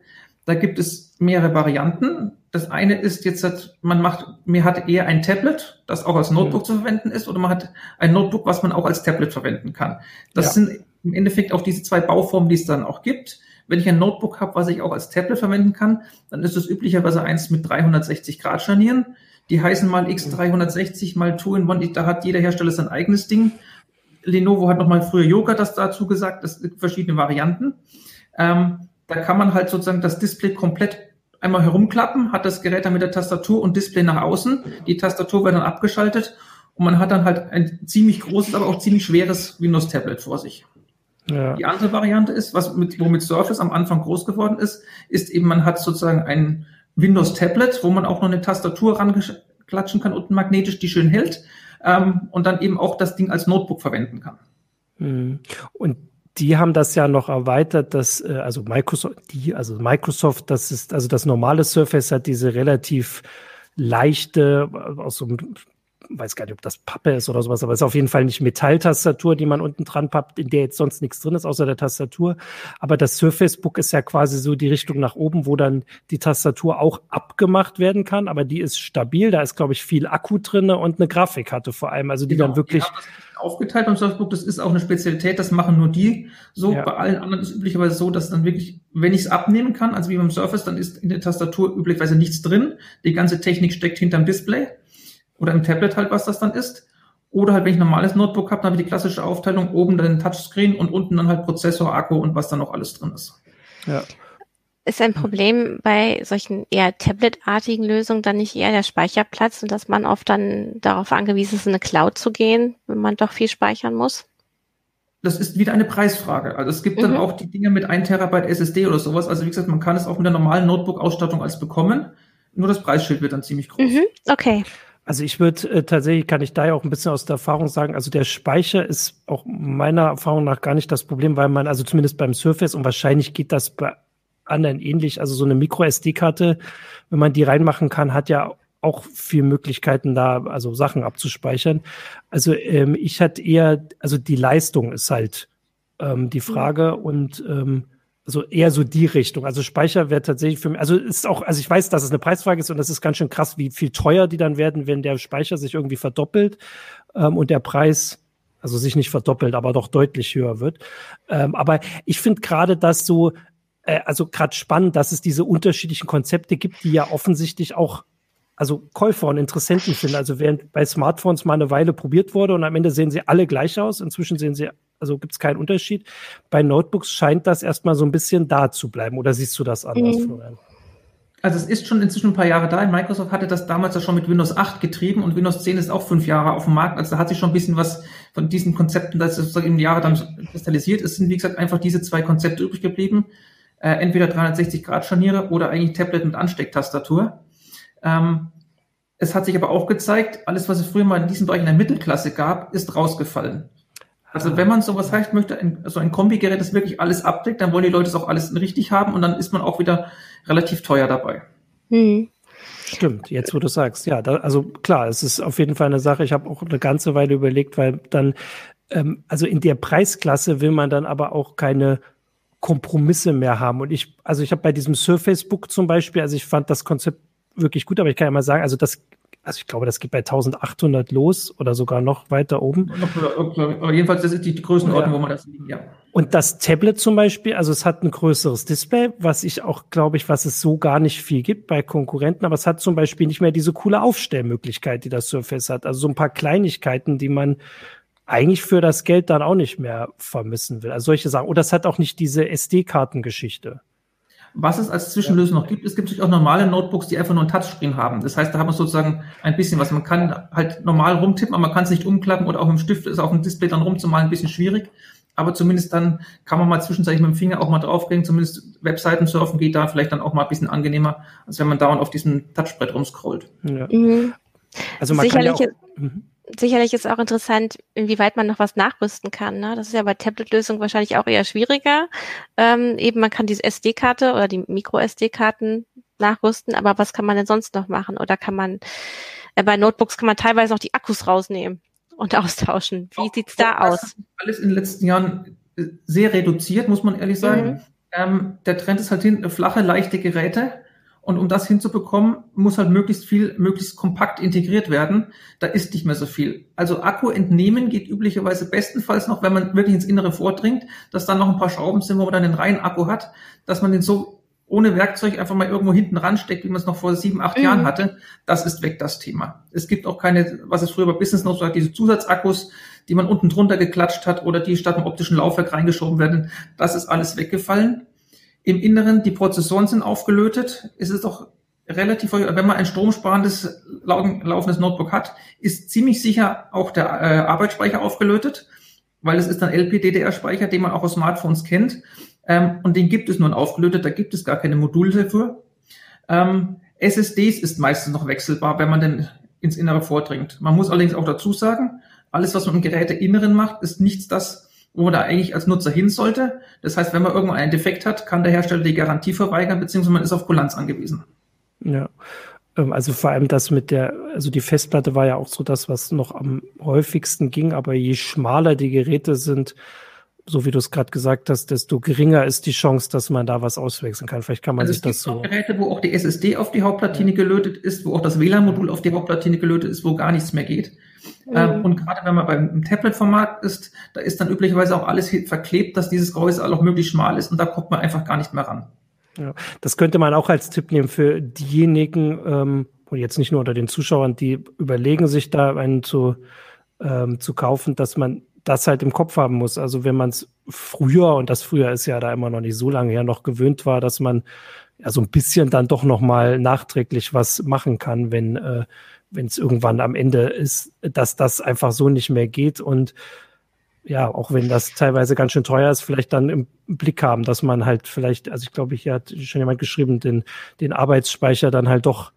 Da gibt es mehrere Varianten. Das eine ist jetzt, man macht, mir hat eher ein Tablet, das auch als Notebook mhm. zu verwenden ist, oder man hat ein Notebook, was man auch als Tablet verwenden kann. Das ja. sind im Endeffekt auch diese zwei Bauformen, die es dann auch gibt. Wenn ich ein Notebook habe, was ich auch als Tablet verwenden kann, dann ist es üblicherweise eins mit 360 Grad Scharnieren. Die heißen mal X360 mal Two in One. Da hat jeder Hersteller sein eigenes Ding. Lenovo hat nochmal früher Yoga das dazu gesagt. Das sind verschiedene Varianten. Ähm, da kann man halt sozusagen das Display komplett einmal herumklappen, hat das Gerät dann mit der Tastatur und Display nach außen. Die Tastatur wird dann abgeschaltet und man hat dann halt ein ziemlich großes, aber auch ziemlich schweres Windows-Tablet vor sich. Ja. Die andere Variante ist, was mit, womit Surface am Anfang groß geworden ist, ist eben, man hat sozusagen ein Windows-Tablet, wo man auch noch eine Tastatur ranklatschen kann und magnetisch die schön hält ähm, und dann eben auch das Ding als Notebook verwenden kann. Mhm. Und die haben das ja noch erweitert, dass, äh, also Microsoft, die, also Microsoft, das ist, also das normale Surface hat diese relativ leichte, äh, aus so einem weiß gar nicht, ob das Pappe ist oder sowas, aber es ist auf jeden Fall nicht Metalltastatur, die man unten dran pappt, in der jetzt sonst nichts drin ist, außer der Tastatur. Aber das Surface Book ist ja quasi so die Richtung nach oben, wo dann die Tastatur auch abgemacht werden kann, aber die ist stabil, da ist, glaube ich, viel Akku drinne und eine Grafikkarte vor allem, also die genau, dann wirklich. Die aufgeteilt beim Surface Book, das ist auch eine Spezialität, das machen nur die. So, ja. bei allen anderen ist es üblicherweise so, dass dann wirklich, wenn ich es abnehmen kann, also wie beim Surface, dann ist in der Tastatur üblicherweise nichts drin. Die ganze Technik steckt hinterm Display oder im Tablet halt, was das dann ist. Oder halt, wenn ich ein normales Notebook habe, dann habe ich die klassische Aufteilung, oben dann Touchscreen und unten dann halt Prozessor, Akku und was dann noch alles drin ist. Ja. Ist ein Problem bei solchen eher Tablet-artigen Lösungen dann nicht eher der Speicherplatz und dass man oft dann darauf angewiesen ist, in eine Cloud zu gehen, wenn man doch viel speichern muss? Das ist wieder eine Preisfrage. Also es gibt mhm. dann auch die Dinge mit 1 Terabyte SSD oder sowas. Also wie gesagt, man kann es auch mit der normalen Notebook-Ausstattung als bekommen. Nur das Preisschild wird dann ziemlich groß. Mhm. Okay. Also ich würde äh, tatsächlich, kann ich da ja auch ein bisschen aus der Erfahrung sagen, also der Speicher ist auch meiner Erfahrung nach gar nicht das Problem, weil man, also zumindest beim Surface und wahrscheinlich geht das bei anderen ähnlich, also so eine Micro-SD-Karte, wenn man die reinmachen kann, hat ja auch viel Möglichkeiten da, also Sachen abzuspeichern. Also ähm, ich hatte eher, also die Leistung ist halt ähm, die Frage mhm. und ähm, also eher so die Richtung. Also Speicher wäre tatsächlich für mich, also ist auch, also ich weiß, dass es eine Preisfrage ist und das ist ganz schön krass, wie viel teuer die dann werden, wenn der Speicher sich irgendwie verdoppelt ähm, und der Preis also sich nicht verdoppelt, aber doch deutlich höher wird. Ähm, aber ich finde gerade, dass so äh, also gerade spannend, dass es diese unterschiedlichen Konzepte gibt, die ja offensichtlich auch also Käufer und Interessenten finden. Also während bei Smartphones mal eine Weile probiert wurde und am Ende sehen sie alle gleich aus. Inzwischen sehen sie, also gibt es keinen Unterschied. Bei Notebooks scheint das erstmal so ein bisschen da zu bleiben. Oder siehst du das anders, mhm. Florian? Also es ist schon inzwischen ein paar Jahre da. Microsoft hatte das damals ja schon mit Windows 8 getrieben und Windows 10 ist auch fünf Jahre auf dem Markt. Also da hat sich schon ein bisschen was von diesen Konzepten, das sozusagen im Jahre dann kristallisiert. Es sind, wie gesagt, einfach diese zwei Konzepte übrig geblieben. Äh, entweder 360 Grad Scharniere oder eigentlich Tablet mit Anstecktastatur. Ähm, es hat sich aber auch gezeigt, alles, was es früher mal in diesem Bereich in der Mittelklasse gab, ist rausgefallen. Also wenn man sowas heißt, möchte, ein, so ein Kombigerät, das wirklich alles abdeckt, dann wollen die Leute es auch alles richtig haben und dann ist man auch wieder relativ teuer dabei. Hm. Stimmt, jetzt wo du sagst, ja, da, also klar, es ist auf jeden Fall eine Sache. Ich habe auch eine ganze Weile überlegt, weil dann, ähm, also in der Preisklasse will man dann aber auch keine Kompromisse mehr haben. Und ich, also ich habe bei diesem Surface Book zum Beispiel, also ich fand das Konzept wirklich gut, aber ich kann ja mal sagen, also das, also ich glaube, das geht bei 1800 los oder sogar noch weiter oben. Aber jedenfalls, das ist die Größenordnung, ja. wo man das liegen, ja. Und das Tablet zum Beispiel, also es hat ein größeres Display, was ich auch, glaube ich, was es so gar nicht viel gibt bei Konkurrenten, aber es hat zum Beispiel nicht mehr diese coole Aufstellmöglichkeit, die das Surface hat. Also so ein paar Kleinigkeiten, die man eigentlich für das Geld dann auch nicht mehr vermissen will. Also solche Sachen. Oder es hat auch nicht diese SD-Kartengeschichte. Was es als Zwischenlösung noch gibt, es gibt natürlich auch normale Notebooks, die einfach nur ein Touchscreen haben. Das heißt, da haben wir sozusagen ein bisschen was. Man kann halt normal rumtippen, aber man kann es nicht umklappen oder auch mit dem Stift ist auf dem Display dann rumzumalen ein bisschen schwierig. Aber zumindest dann kann man mal zwischenzeitlich mit dem Finger auch mal draufgehen. Zumindest Webseiten surfen geht da vielleicht dann auch mal ein bisschen angenehmer, als wenn man dauernd auf diesem Touchbrett rumscrollt. Ja. Mhm. Also man Sicherlich kann ja auch, mhm sicherlich ist auch interessant, inwieweit man noch was nachrüsten kann. Ne? Das ist ja bei Tablet-Lösungen wahrscheinlich auch eher schwieriger. Ähm, eben man kann diese SD-Karte oder die Micro-SD-Karten nachrüsten, aber was kann man denn sonst noch machen? Oder kann man äh, bei Notebooks kann man teilweise auch die Akkus rausnehmen und austauschen. Wie auch, sieht's da aus? Alles in den letzten Jahren äh, sehr reduziert, muss man ehrlich sagen. Mhm. Ähm, der Trend ist halt hin, flache, leichte Geräte und um das hinzubekommen, muss halt möglichst viel, möglichst kompakt integriert werden. Da ist nicht mehr so viel. Also Akku entnehmen geht üblicherweise bestenfalls noch, wenn man wirklich ins Innere vordringt, dass dann noch ein paar Schrauben sind, wo man dann den reinen Akku hat, dass man den so ohne Werkzeug einfach mal irgendwo hinten ransteckt, wie man es noch vor sieben, acht mhm. Jahren hatte. Das ist weg, das Thema. Es gibt auch keine, was es früher bei Business noch so hat, diese Zusatzakkus, die man unten drunter geklatscht hat oder die statt einem optischen Laufwerk reingeschoben werden. Das ist alles weggefallen. Im Inneren, die Prozessoren sind aufgelötet. Es ist doch relativ, wenn man ein stromsparendes laufendes Notebook hat, ist ziemlich sicher auch der äh, Arbeitsspeicher aufgelötet, weil es ist ein LPDDR-Speicher, den man auch aus Smartphones kennt. Ähm, und den gibt es nun aufgelötet, da gibt es gar keine Module dafür. Ähm, SSDs ist meistens noch wechselbar, wenn man denn ins Innere vordringt. Man muss allerdings auch dazu sagen, alles, was man im Geräteinneren macht, ist nichts das, wo man da eigentlich als Nutzer hin sollte. Das heißt, wenn man irgendwo einen Defekt hat, kann der Hersteller die Garantie verweigern, beziehungsweise man ist auf Kulanz angewiesen. Ja. Ähm, also vor allem das mit der, also die Festplatte war ja auch so das, was noch am häufigsten ging, aber je schmaler die Geräte sind, so wie du es gerade gesagt hast, desto geringer ist die Chance, dass man da was auswechseln kann. Vielleicht kann man also sich das so. Geräte, wo auch die SSD auf die Hauptplatine gelötet ist, wo auch das WLAN-Modul auf die Hauptplatine gelötet ist, wo gar nichts mehr geht. Ähm, mhm. und gerade wenn man beim Tablet-Format ist, da ist dann üblicherweise auch alles verklebt, dass dieses Gehäuse auch möglichst schmal ist und da kommt man einfach gar nicht mehr ran. Ja, das könnte man auch als Tipp nehmen für diejenigen, ähm, und jetzt nicht nur unter den Zuschauern, die überlegen, sich da einen zu, ähm, zu kaufen, dass man das halt im Kopf haben muss. Also wenn man es früher, und das früher ist ja da immer noch nicht so lange her, noch gewöhnt war, dass man ja so ein bisschen dann doch noch mal nachträglich was machen kann, wenn äh, wenn es irgendwann am Ende ist, dass das einfach so nicht mehr geht und ja, auch wenn das teilweise ganz schön teuer ist, vielleicht dann im Blick haben, dass man halt vielleicht, also ich glaube, hier hat schon jemand geschrieben, den, den Arbeitsspeicher dann halt doch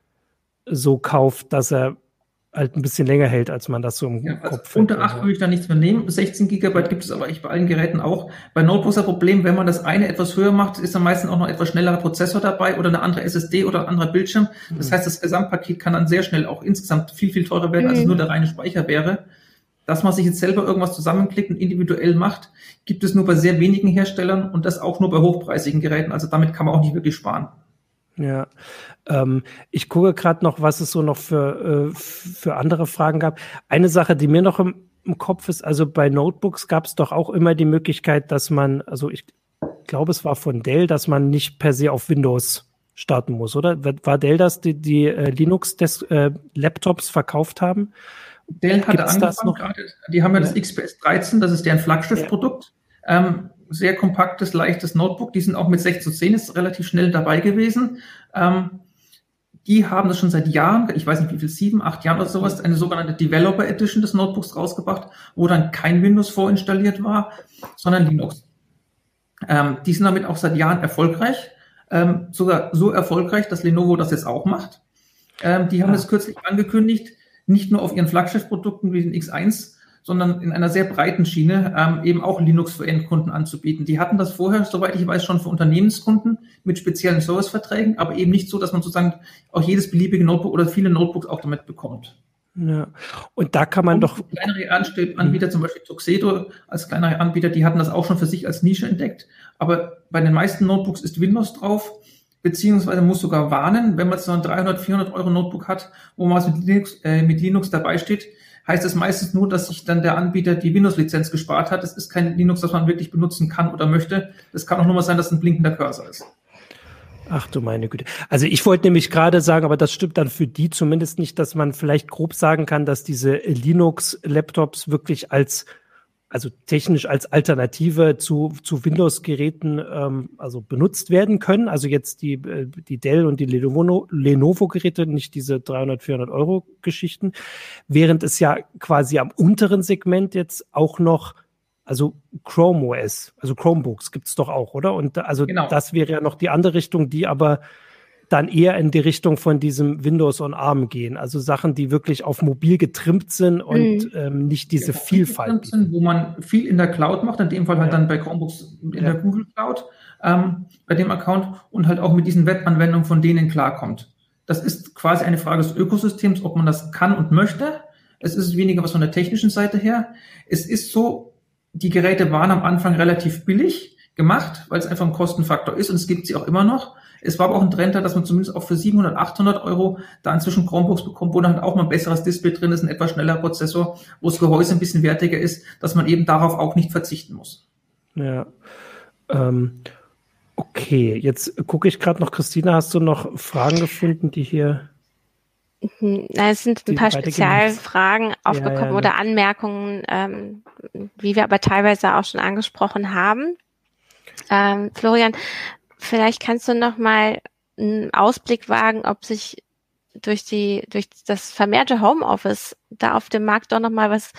so kauft, dass er halt ein bisschen länger hält, als man das so im ja, also Kopf Unter 8 würde ich da nichts mehr nehmen. 16 Gigabyte gibt es aber echt bei allen Geräten auch. Bei Notebooks ein Problem, wenn man das eine etwas höher macht, ist dann meistens auch noch etwas schnellerer Prozessor dabei oder eine andere SSD oder ein anderer Bildschirm. Das mhm. heißt, das Gesamtpaket kann dann sehr schnell auch insgesamt viel, viel teurer werden, mhm. als nur der reine Speicher wäre. Dass man sich jetzt selber irgendwas zusammenklickt und individuell macht, gibt es nur bei sehr wenigen Herstellern und das auch nur bei hochpreisigen Geräten. Also damit kann man auch nicht wirklich sparen. Ja, ähm, ich gucke gerade noch, was es so noch für, äh, für andere Fragen gab. Eine Sache, die mir noch im, im Kopf ist, also bei Notebooks gab es doch auch immer die Möglichkeit, dass man, also ich glaube, es war von Dell, dass man nicht per se auf Windows starten muss, oder? War Dell das, die, die äh, Linux-Laptops äh, verkauft haben? Dell hatte Gibt's angefangen gerade, die haben ja, ja, das XPS 13, das ist deren Flaggschiff-Produkt. Ja. Ähm, sehr kompaktes, leichtes Notebook. Die sind auch mit 6 zu 10 ist relativ schnell dabei gewesen. Ähm, die haben das schon seit Jahren, ich weiß nicht wie viel, sieben, acht Jahren oder sowas, eine sogenannte Developer Edition des Notebooks rausgebracht, wo dann kein Windows vorinstalliert war, sondern Linux. Ähm, die sind damit auch seit Jahren erfolgreich, ähm, sogar so erfolgreich, dass Lenovo das jetzt auch macht. Ähm, die haben ja. es kürzlich angekündigt, nicht nur auf ihren Flaggschiff-Produkten wie den X1, sondern in einer sehr breiten Schiene ähm, eben auch Linux für Endkunden anzubieten. Die hatten das vorher, soweit ich weiß, schon für Unternehmenskunden mit speziellen Serviceverträgen, aber eben nicht so, dass man sozusagen auch jedes beliebige Notebook oder viele Notebooks auch damit bekommt. Ja, und da kann man und doch. Kleinere Anbieter, zum Beispiel Tuxedo als kleinere Anbieter, die hatten das auch schon für sich als Nische entdeckt. Aber bei den meisten Notebooks ist Windows drauf beziehungsweise muss sogar warnen, wenn man so ein 300, 400 Euro Notebook hat, wo man mit Linux, äh, mit Linux dabei steht, heißt es meistens nur, dass sich dann der Anbieter die Windows-Lizenz gespart hat. Es ist kein Linux, das man wirklich benutzen kann oder möchte. Es kann auch nur mal sein, dass ein blinkender Cursor ist. Ach du meine Güte. Also ich wollte nämlich gerade sagen, aber das stimmt dann für die zumindest nicht, dass man vielleicht grob sagen kann, dass diese Linux-Laptops wirklich als also technisch als Alternative zu, zu Windows-Geräten ähm, also benutzt werden können. Also jetzt die, äh, die Dell und die Lenovo-Geräte, nicht diese 300, 400 Euro Geschichten, während es ja quasi am unteren Segment jetzt auch noch also Chrome OS, also Chromebooks gibt's doch auch, oder? Und also genau. das wäre ja noch die andere Richtung, die aber dann eher in die Richtung von diesem Windows on ARM gehen. Also Sachen, die wirklich auf mobil getrimmt sind und mhm. ähm, nicht diese ja, Vielfalt. Sind, wo man viel in der Cloud macht, in dem Fall halt ja. dann bei Chromebooks in ja. der Google Cloud, ähm, bei dem Account und halt auch mit diesen Webanwendungen von denen klarkommt. Das ist quasi eine Frage des Ökosystems, ob man das kann und möchte. Es ist weniger was von der technischen Seite her. Es ist so, die Geräte waren am Anfang relativ billig gemacht, weil es einfach ein Kostenfaktor ist und es gibt sie auch immer noch. Es war aber auch ein Trend da, dass man zumindest auch für 700, 800 Euro da inzwischen Chromebooks bekommt, wo dann halt auch mal ein besseres Display drin ist, ein etwas schneller Prozessor, wo das Gehäuse ein bisschen wertiger ist, dass man eben darauf auch nicht verzichten muss. Ja. Ähm, okay, jetzt gucke ich gerade noch, Christina, hast du noch Fragen gefunden, die hier mhm, es sind ein paar Spezialfragen aufgekommen ja, ja, oder Anmerkungen, ähm, wie wir aber teilweise auch schon angesprochen haben. Ähm, Florian, Vielleicht kannst du noch mal einen Ausblick wagen, ob sich durch die durch das vermehrte Homeoffice da auf dem Markt doch noch mal was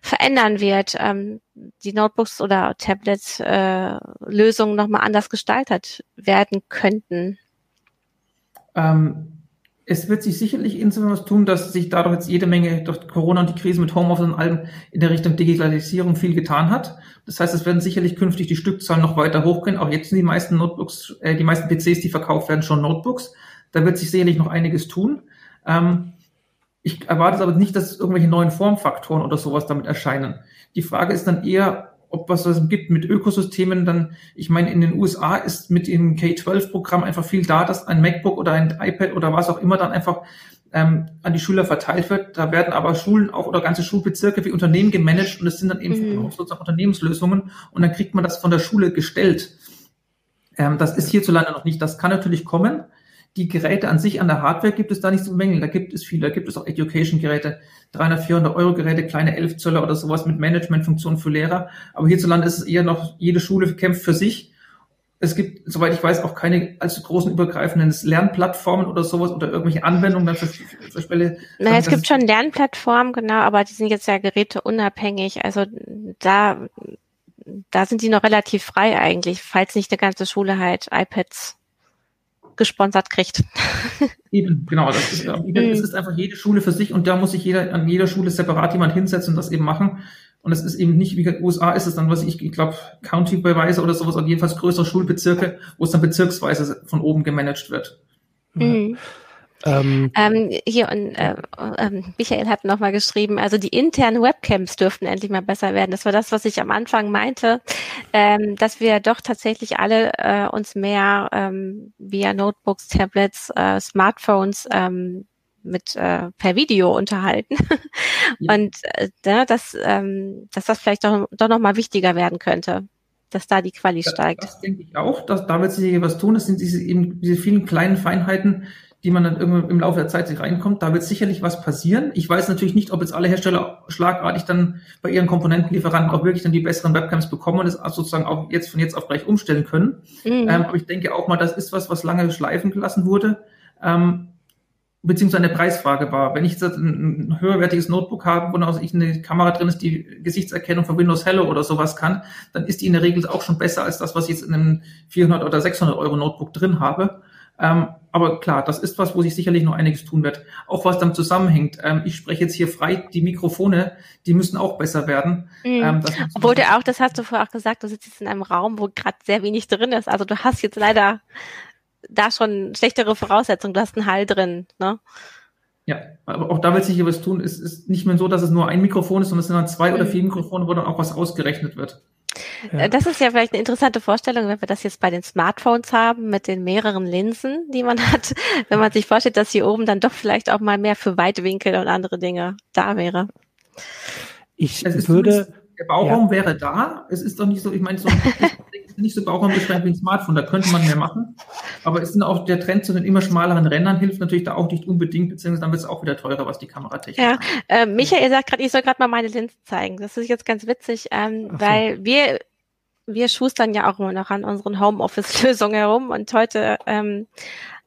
verändern wird, ähm, die Notebooks oder Tablets äh, Lösungen noch mal anders gestaltet werden könnten. Ähm, es wird sich sicherlich insofern was tun, dass sich dadurch jetzt jede Menge durch Corona und die Krise mit Homeoffice und allem in der Richtung Digitalisierung viel getan hat. Das heißt, es werden sicherlich künftig die Stückzahlen noch weiter hochgehen. Auch jetzt sind die meisten Notebooks, äh, die meisten PCs, die verkauft werden, schon Notebooks. Da wird sich sicherlich noch einiges tun. Ähm, ich erwarte aber nicht, dass irgendwelche neuen Formfaktoren oder sowas damit erscheinen. Die Frage ist dann eher, ob was es gibt mit Ökosystemen, dann, ich meine, in den USA ist mit dem K-12-Programm einfach viel da, dass ein MacBook oder ein iPad oder was auch immer dann einfach ähm, an die Schüler verteilt wird. Da werden aber Schulen auch oder ganze Schulbezirke wie Unternehmen gemanagt und es sind dann eben mhm. sozusagen Unternehmenslösungen und dann kriegt man das von der Schule gestellt. Ähm, das ist hierzulande noch nicht. Das kann natürlich kommen. Die Geräte an sich an der Hardware gibt es da nicht zu bemängeln. Da gibt es viele. Da gibt es auch Education-Geräte, 300, 400 Euro Geräte, kleine 11 Zöller oder sowas mit Management-Funktionen für Lehrer. Aber hierzulande ist es eher noch, jede Schule kämpft für sich. Es gibt, soweit ich weiß, auch keine allzu großen übergreifenden Lernplattformen oder sowas oder irgendwelche Anwendungen dann für, für Fälle. Na, es gibt schon Lernplattformen, genau, aber die sind jetzt ja geräteunabhängig. Also da, da sind die noch relativ frei eigentlich, falls nicht eine ganze Schule halt iPads gesponsert kriegt. Eben, genau. Das ist, das ist einfach jede Schule für sich und da muss sich jeder an jeder Schule separat jemand hinsetzen und das eben machen. Und es ist eben nicht, wie in den USA ist es dann, was ich, ich glaube, County-Beweise oder sowas, oder jedenfalls größere Schulbezirke, wo es dann bezirksweise von oben gemanagt wird. Mhm. Ähm, ähm, hier und äh, äh, Michael hat nochmal geschrieben, also die internen Webcams dürften endlich mal besser werden. Das war das, was ich am Anfang meinte, ähm, dass wir doch tatsächlich alle äh, uns mehr ähm, via Notebooks, Tablets, äh, Smartphones ähm, mit äh, per Video unterhalten ja. und äh, dass, ähm, dass das vielleicht doch, doch noch mal wichtiger werden könnte. dass da die Quali das, steigt. Das denke ich auch, dass, da wird sich was tun. Das sind diese, eben diese vielen kleinen Feinheiten, die man dann irgendwann im Laufe der Zeit sich reinkommt. Da wird sicherlich was passieren. Ich weiß natürlich nicht, ob jetzt alle Hersteller schlagartig dann bei ihren Komponentenlieferanten auch wirklich dann die besseren Webcams bekommen und es sozusagen auch jetzt von jetzt auf gleich umstellen können. Mhm. Ähm, aber ich denke auch mal, das ist was, was lange schleifen gelassen wurde. Ähm, beziehungsweise eine Preisfrage war. Wenn ich jetzt ein, höherwertiges Notebook habe, wo ich eine Kamera drin ist, die Gesichtserkennung von Windows Hello oder sowas kann, dann ist die in der Regel auch schon besser als das, was ich jetzt in einem 400 oder 600 Euro Notebook drin habe. Ähm, aber klar, das ist was, wo sich sicherlich noch einiges tun wird. Auch was damit zusammenhängt. Ähm, ich spreche jetzt hier frei, die Mikrofone, die müssen auch besser werden. Mhm. Ähm, Obwohl du auch, das hast du vorher auch gesagt, du sitzt jetzt in einem Raum, wo gerade sehr wenig drin ist. Also du hast jetzt leider da schon schlechtere Voraussetzungen. Du hast einen Hall drin, ne? Ja, aber auch da wird sich hier was tun. Es ist nicht mehr so, dass es nur ein Mikrofon ist, sondern es sind dann zwei oder vier Mikrofone, wo dann auch was ausgerechnet wird. Ja. Äh, das ist ja vielleicht eine interessante Vorstellung, wenn wir das jetzt bei den Smartphones haben mit den mehreren Linsen, die man hat, wenn man sich vorstellt, dass hier oben dann doch vielleicht auch mal mehr für Weitwinkel und andere Dinge da wäre. Ich würde der Bauraum ja. wäre da. Es ist doch nicht so, ich meine, so nicht so Bauraumbeschränkt wie ein Smartphone, da könnte man mehr machen. Aber es sind auch der Trend zu den immer schmaleren Rändern hilft natürlich da auch nicht unbedingt, beziehungsweise dann wird es auch wieder teurer, was die Kameratechnik Ja, äh, Michael sagt gerade, ich soll gerade mal meine Linsen zeigen. Das ist jetzt ganz witzig, ähm, so. weil wir wir schustern ja auch immer noch an unseren Homeoffice-Lösungen herum und heute ähm,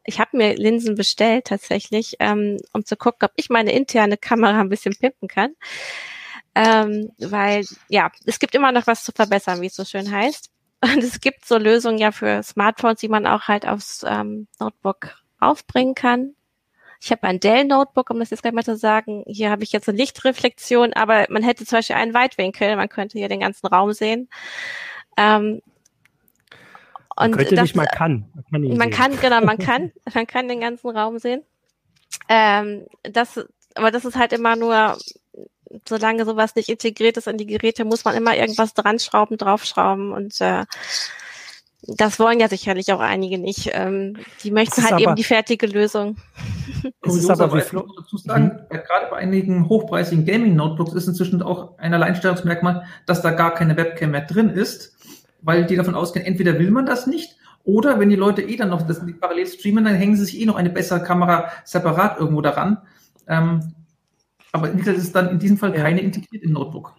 ich habe mir Linsen bestellt tatsächlich, ähm, um zu gucken, ob ich meine interne Kamera ein bisschen pimpen kann ähm, weil ja, es gibt immer noch was zu verbessern, wie es so schön heißt. Und es gibt so Lösungen ja für Smartphones, die man auch halt aufs ähm, Notebook aufbringen kann. Ich habe ein Dell-Notebook, um das jetzt gleich mal zu sagen. Hier habe ich jetzt eine Lichtreflexion, aber man hätte zum Beispiel einen Weitwinkel, man könnte hier den ganzen Raum sehen. Ähm, und man könnte das, nicht, man kann. Man kann, man kann genau, man kann, man kann den ganzen Raum sehen. Ähm, das, aber das ist halt immer nur solange sowas nicht integriert ist in die Geräte, muss man immer irgendwas dran schrauben, draufschrauben und äh, das wollen ja sicherlich auch einige nicht. Ähm, die möchten halt eben die fertige Lösung. Es ist aber, wie Flo dazu sagen, mhm. gerade bei einigen hochpreisigen Gaming-Notebooks ist inzwischen auch ein Alleinstellungsmerkmal, dass da gar keine Webcam mehr drin ist, weil die davon ausgehen, entweder will man das nicht oder wenn die Leute eh dann noch das parallel streamen, dann hängen sie sich eh noch eine bessere Kamera separat irgendwo daran. Ähm, aber das ist dann in diesem Fall keine integriert im Notebook.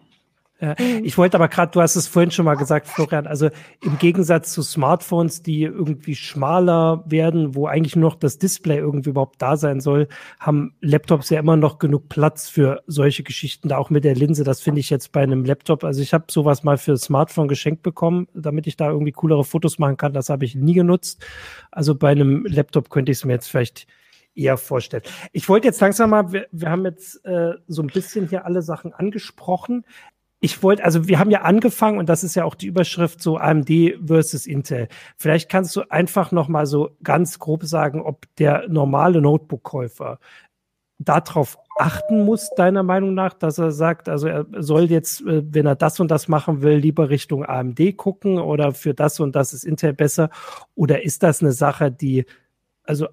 Ja, ich wollte aber gerade, du hast es vorhin schon mal gesagt, Florian, also im Gegensatz zu Smartphones, die irgendwie schmaler werden, wo eigentlich nur noch das Display irgendwie überhaupt da sein soll, haben Laptops ja immer noch genug Platz für solche Geschichten, da auch mit der Linse. Das finde ich jetzt bei einem Laptop. Also ich habe sowas mal für Smartphone geschenkt bekommen, damit ich da irgendwie coolere Fotos machen kann. Das habe ich nie genutzt. Also bei einem Laptop könnte ich es mir jetzt vielleicht eher vorstellt. Ich wollte jetzt langsam mal, wir, wir haben jetzt äh, so ein bisschen hier alle Sachen angesprochen. Ich wollte, also wir haben ja angefangen und das ist ja auch die Überschrift so AMD versus Intel. Vielleicht kannst du einfach noch mal so ganz grob sagen, ob der normale Notebook-Käufer darauf achten muss, deiner Meinung nach, dass er sagt, also er soll jetzt, äh, wenn er das und das machen will, lieber Richtung AMD gucken oder für das und das ist Intel besser? Oder ist das eine Sache, die also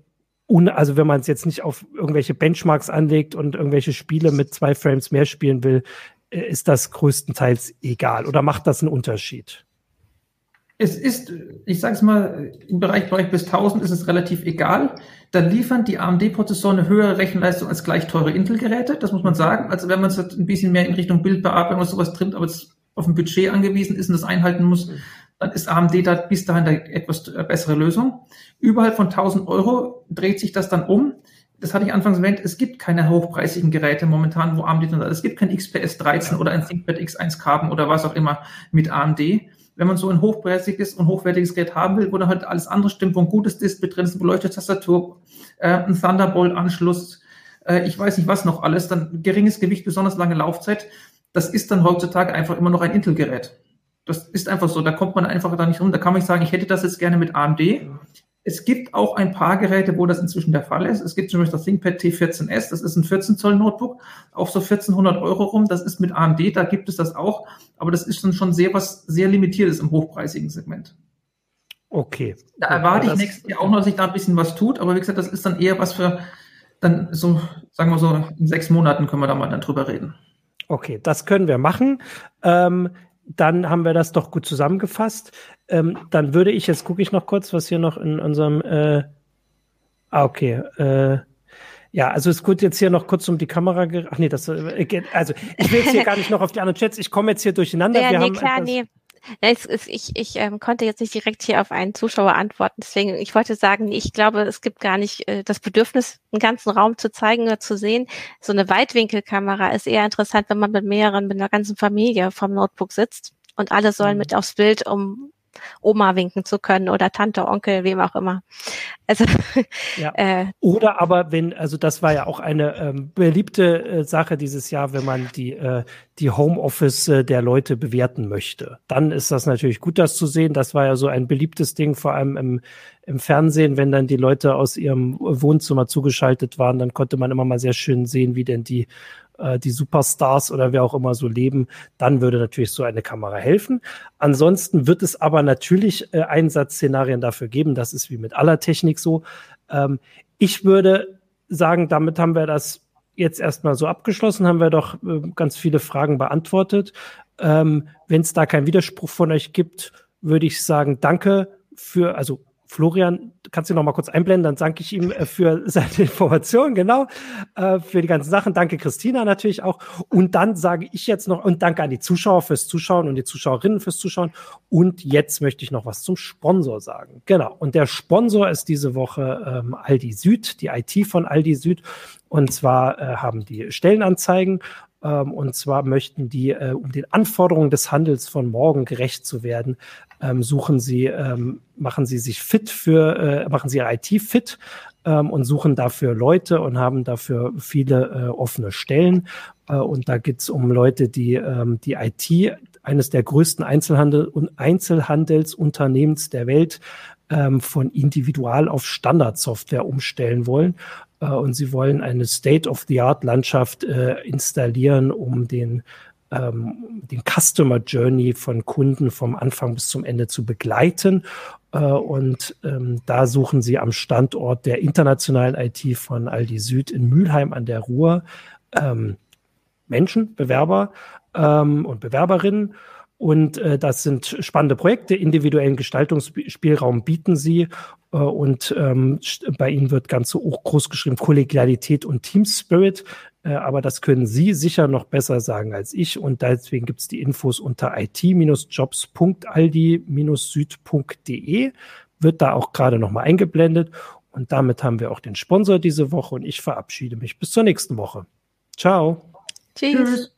un, also wenn man es jetzt nicht auf irgendwelche Benchmarks anlegt und irgendwelche Spiele mit zwei Frames mehr spielen will, äh, ist das größtenteils egal oder macht das einen Unterschied? Es ist, ich sage es mal, im Bereich, Bereich bis 1000 ist es relativ egal. Da liefern die AMD-Prozessoren eine höhere Rechenleistung als gleich teure Intel-Geräte, das muss man sagen. Also wenn man es ein bisschen mehr in Richtung Bildbearbeitung oder sowas trimmt, aber es auf ein Budget angewiesen ist und das einhalten muss, dann ist AMD da bis dahin eine etwas äh, bessere Lösung. Überhalb von 1000 Euro dreht sich das dann um. Das hatte ich anfangs erwähnt, es gibt keine hochpreisigen Geräte momentan, wo AMD dann Es gibt kein XPS 13 oder ein ThinkPad X1 Carbon oder was auch immer mit AMD. Wenn man so ein hochpreisiges und hochwertiges Gerät haben will, wo dann halt alles andere stimmt, wo ein gutes Display drin ist, beleuchtete Tastatur, äh, ein Thunderbolt-Anschluss, äh, ich weiß nicht was noch alles, dann geringes Gewicht, besonders lange Laufzeit, das ist dann heutzutage einfach immer noch ein Intel-Gerät. Das ist einfach so, da kommt man einfach da nicht rum. Da kann man nicht sagen, ich hätte das jetzt gerne mit AMD. Es gibt auch ein paar Geräte, wo das inzwischen der Fall ist. Es gibt zum Beispiel das ThinkPad T14S, das ist ein 14 Zoll Notebook, auf so 1400 Euro rum. Das ist mit AMD, da gibt es das auch. Aber das ist dann schon sehr was sehr limitiertes im hochpreisigen Segment. Okay. Da erwarte ich nächstes Jahr auch noch, dass sich da ein bisschen was tut. Aber wie gesagt, das ist dann eher was für dann so, sagen wir so, in sechs Monaten können wir da mal dann drüber reden. Okay, das können wir machen. Ähm, dann haben wir das doch gut zusammengefasst. Ähm, dann würde ich, jetzt gucke ich noch kurz, was hier noch in unserem, äh, ah, okay, äh, ja, also es geht jetzt hier noch kurz um die Kamera. Ach nee, das, äh, also ich will jetzt hier gar nicht noch auf die anderen Chats. Ich komme jetzt hier durcheinander. Ja, wir nee, klar, nee. Ich ich ähm, konnte jetzt nicht direkt hier auf einen Zuschauer antworten, deswegen ich wollte sagen, ich glaube, es gibt gar nicht äh, das Bedürfnis, einen ganzen Raum zu zeigen oder zu sehen. So eine Weitwinkelkamera ist eher interessant, wenn man mit mehreren, mit einer ganzen Familie vom Notebook sitzt und alle sollen mhm. mit aufs Bild, um Oma winken zu können oder Tante, Onkel, wem auch immer. Also ja. äh, oder aber wenn, also das war ja auch eine ähm, beliebte äh, Sache dieses Jahr, wenn man die äh, die Homeoffice äh, der Leute bewerten möchte, dann ist das natürlich gut, das zu sehen. Das war ja so ein beliebtes Ding, vor allem im im Fernsehen, wenn dann die Leute aus ihrem Wohnzimmer zugeschaltet waren, dann konnte man immer mal sehr schön sehen, wie denn die äh, die Superstars oder wer auch immer so leben, dann würde natürlich so eine Kamera helfen. Ansonsten wird es aber natürlich äh, Einsatzszenarien dafür geben. Das ist wie mit aller Technik so. Ähm, ich würde sagen, damit haben wir das jetzt erstmal so abgeschlossen, haben wir doch äh, ganz viele Fragen beantwortet. Ähm, Wenn es da keinen Widerspruch von euch gibt, würde ich sagen, danke für, also Florian, kannst du noch mal kurz einblenden, dann danke ich ihm äh, für seine Informationen, genau, äh, für die ganzen Sachen. Danke Christina natürlich auch. Und dann sage ich jetzt noch, und danke an die Zuschauer fürs Zuschauen und die Zuschauerinnen fürs Zuschauen. Und jetzt möchte ich noch was zum Sponsor sagen. Genau. Und der Sponsor ist diese Woche ähm, Aldi Süd, die IT von Aldi Süd. Und zwar äh, haben die Stellenanzeigen ähm, und zwar möchten die, äh, um den Anforderungen des Handels von morgen gerecht zu werden, ähm, suchen sie, ähm, machen sie sich fit für, äh, machen sie ihre IT fit ähm, und suchen dafür Leute und haben dafür viele äh, offene Stellen. Äh, und da geht's um Leute, die ähm, die IT eines der größten Einzelhandel und Einzelhandelsunternehmens der Welt ähm, von Individual auf Standardsoftware umstellen wollen. Äh, und sie wollen eine State-of-the-Art-Landschaft äh, installieren, um den ähm, den Customer Journey von Kunden vom Anfang bis zum Ende zu begleiten. Äh, und ähm, da suchen sie am Standort der internationalen IT von Aldi Süd in Mülheim an der Ruhr ähm, Menschen, Bewerber ähm, und Bewerberinnen. Und äh, das sind spannende Projekte, individuellen Gestaltungsspielraum bieten sie. Äh, und ähm, bei ihnen wird ganz so groß geschrieben Kollegialität und Team Spirit. Äh, aber das können Sie sicher noch besser sagen als ich. Und deswegen gibt es die Infos unter it-jobs.aldi-süd.de. Wird da auch gerade nochmal eingeblendet. Und damit haben wir auch den Sponsor diese Woche und ich verabschiede mich bis zur nächsten Woche. Ciao. Tschüss. Tschüss.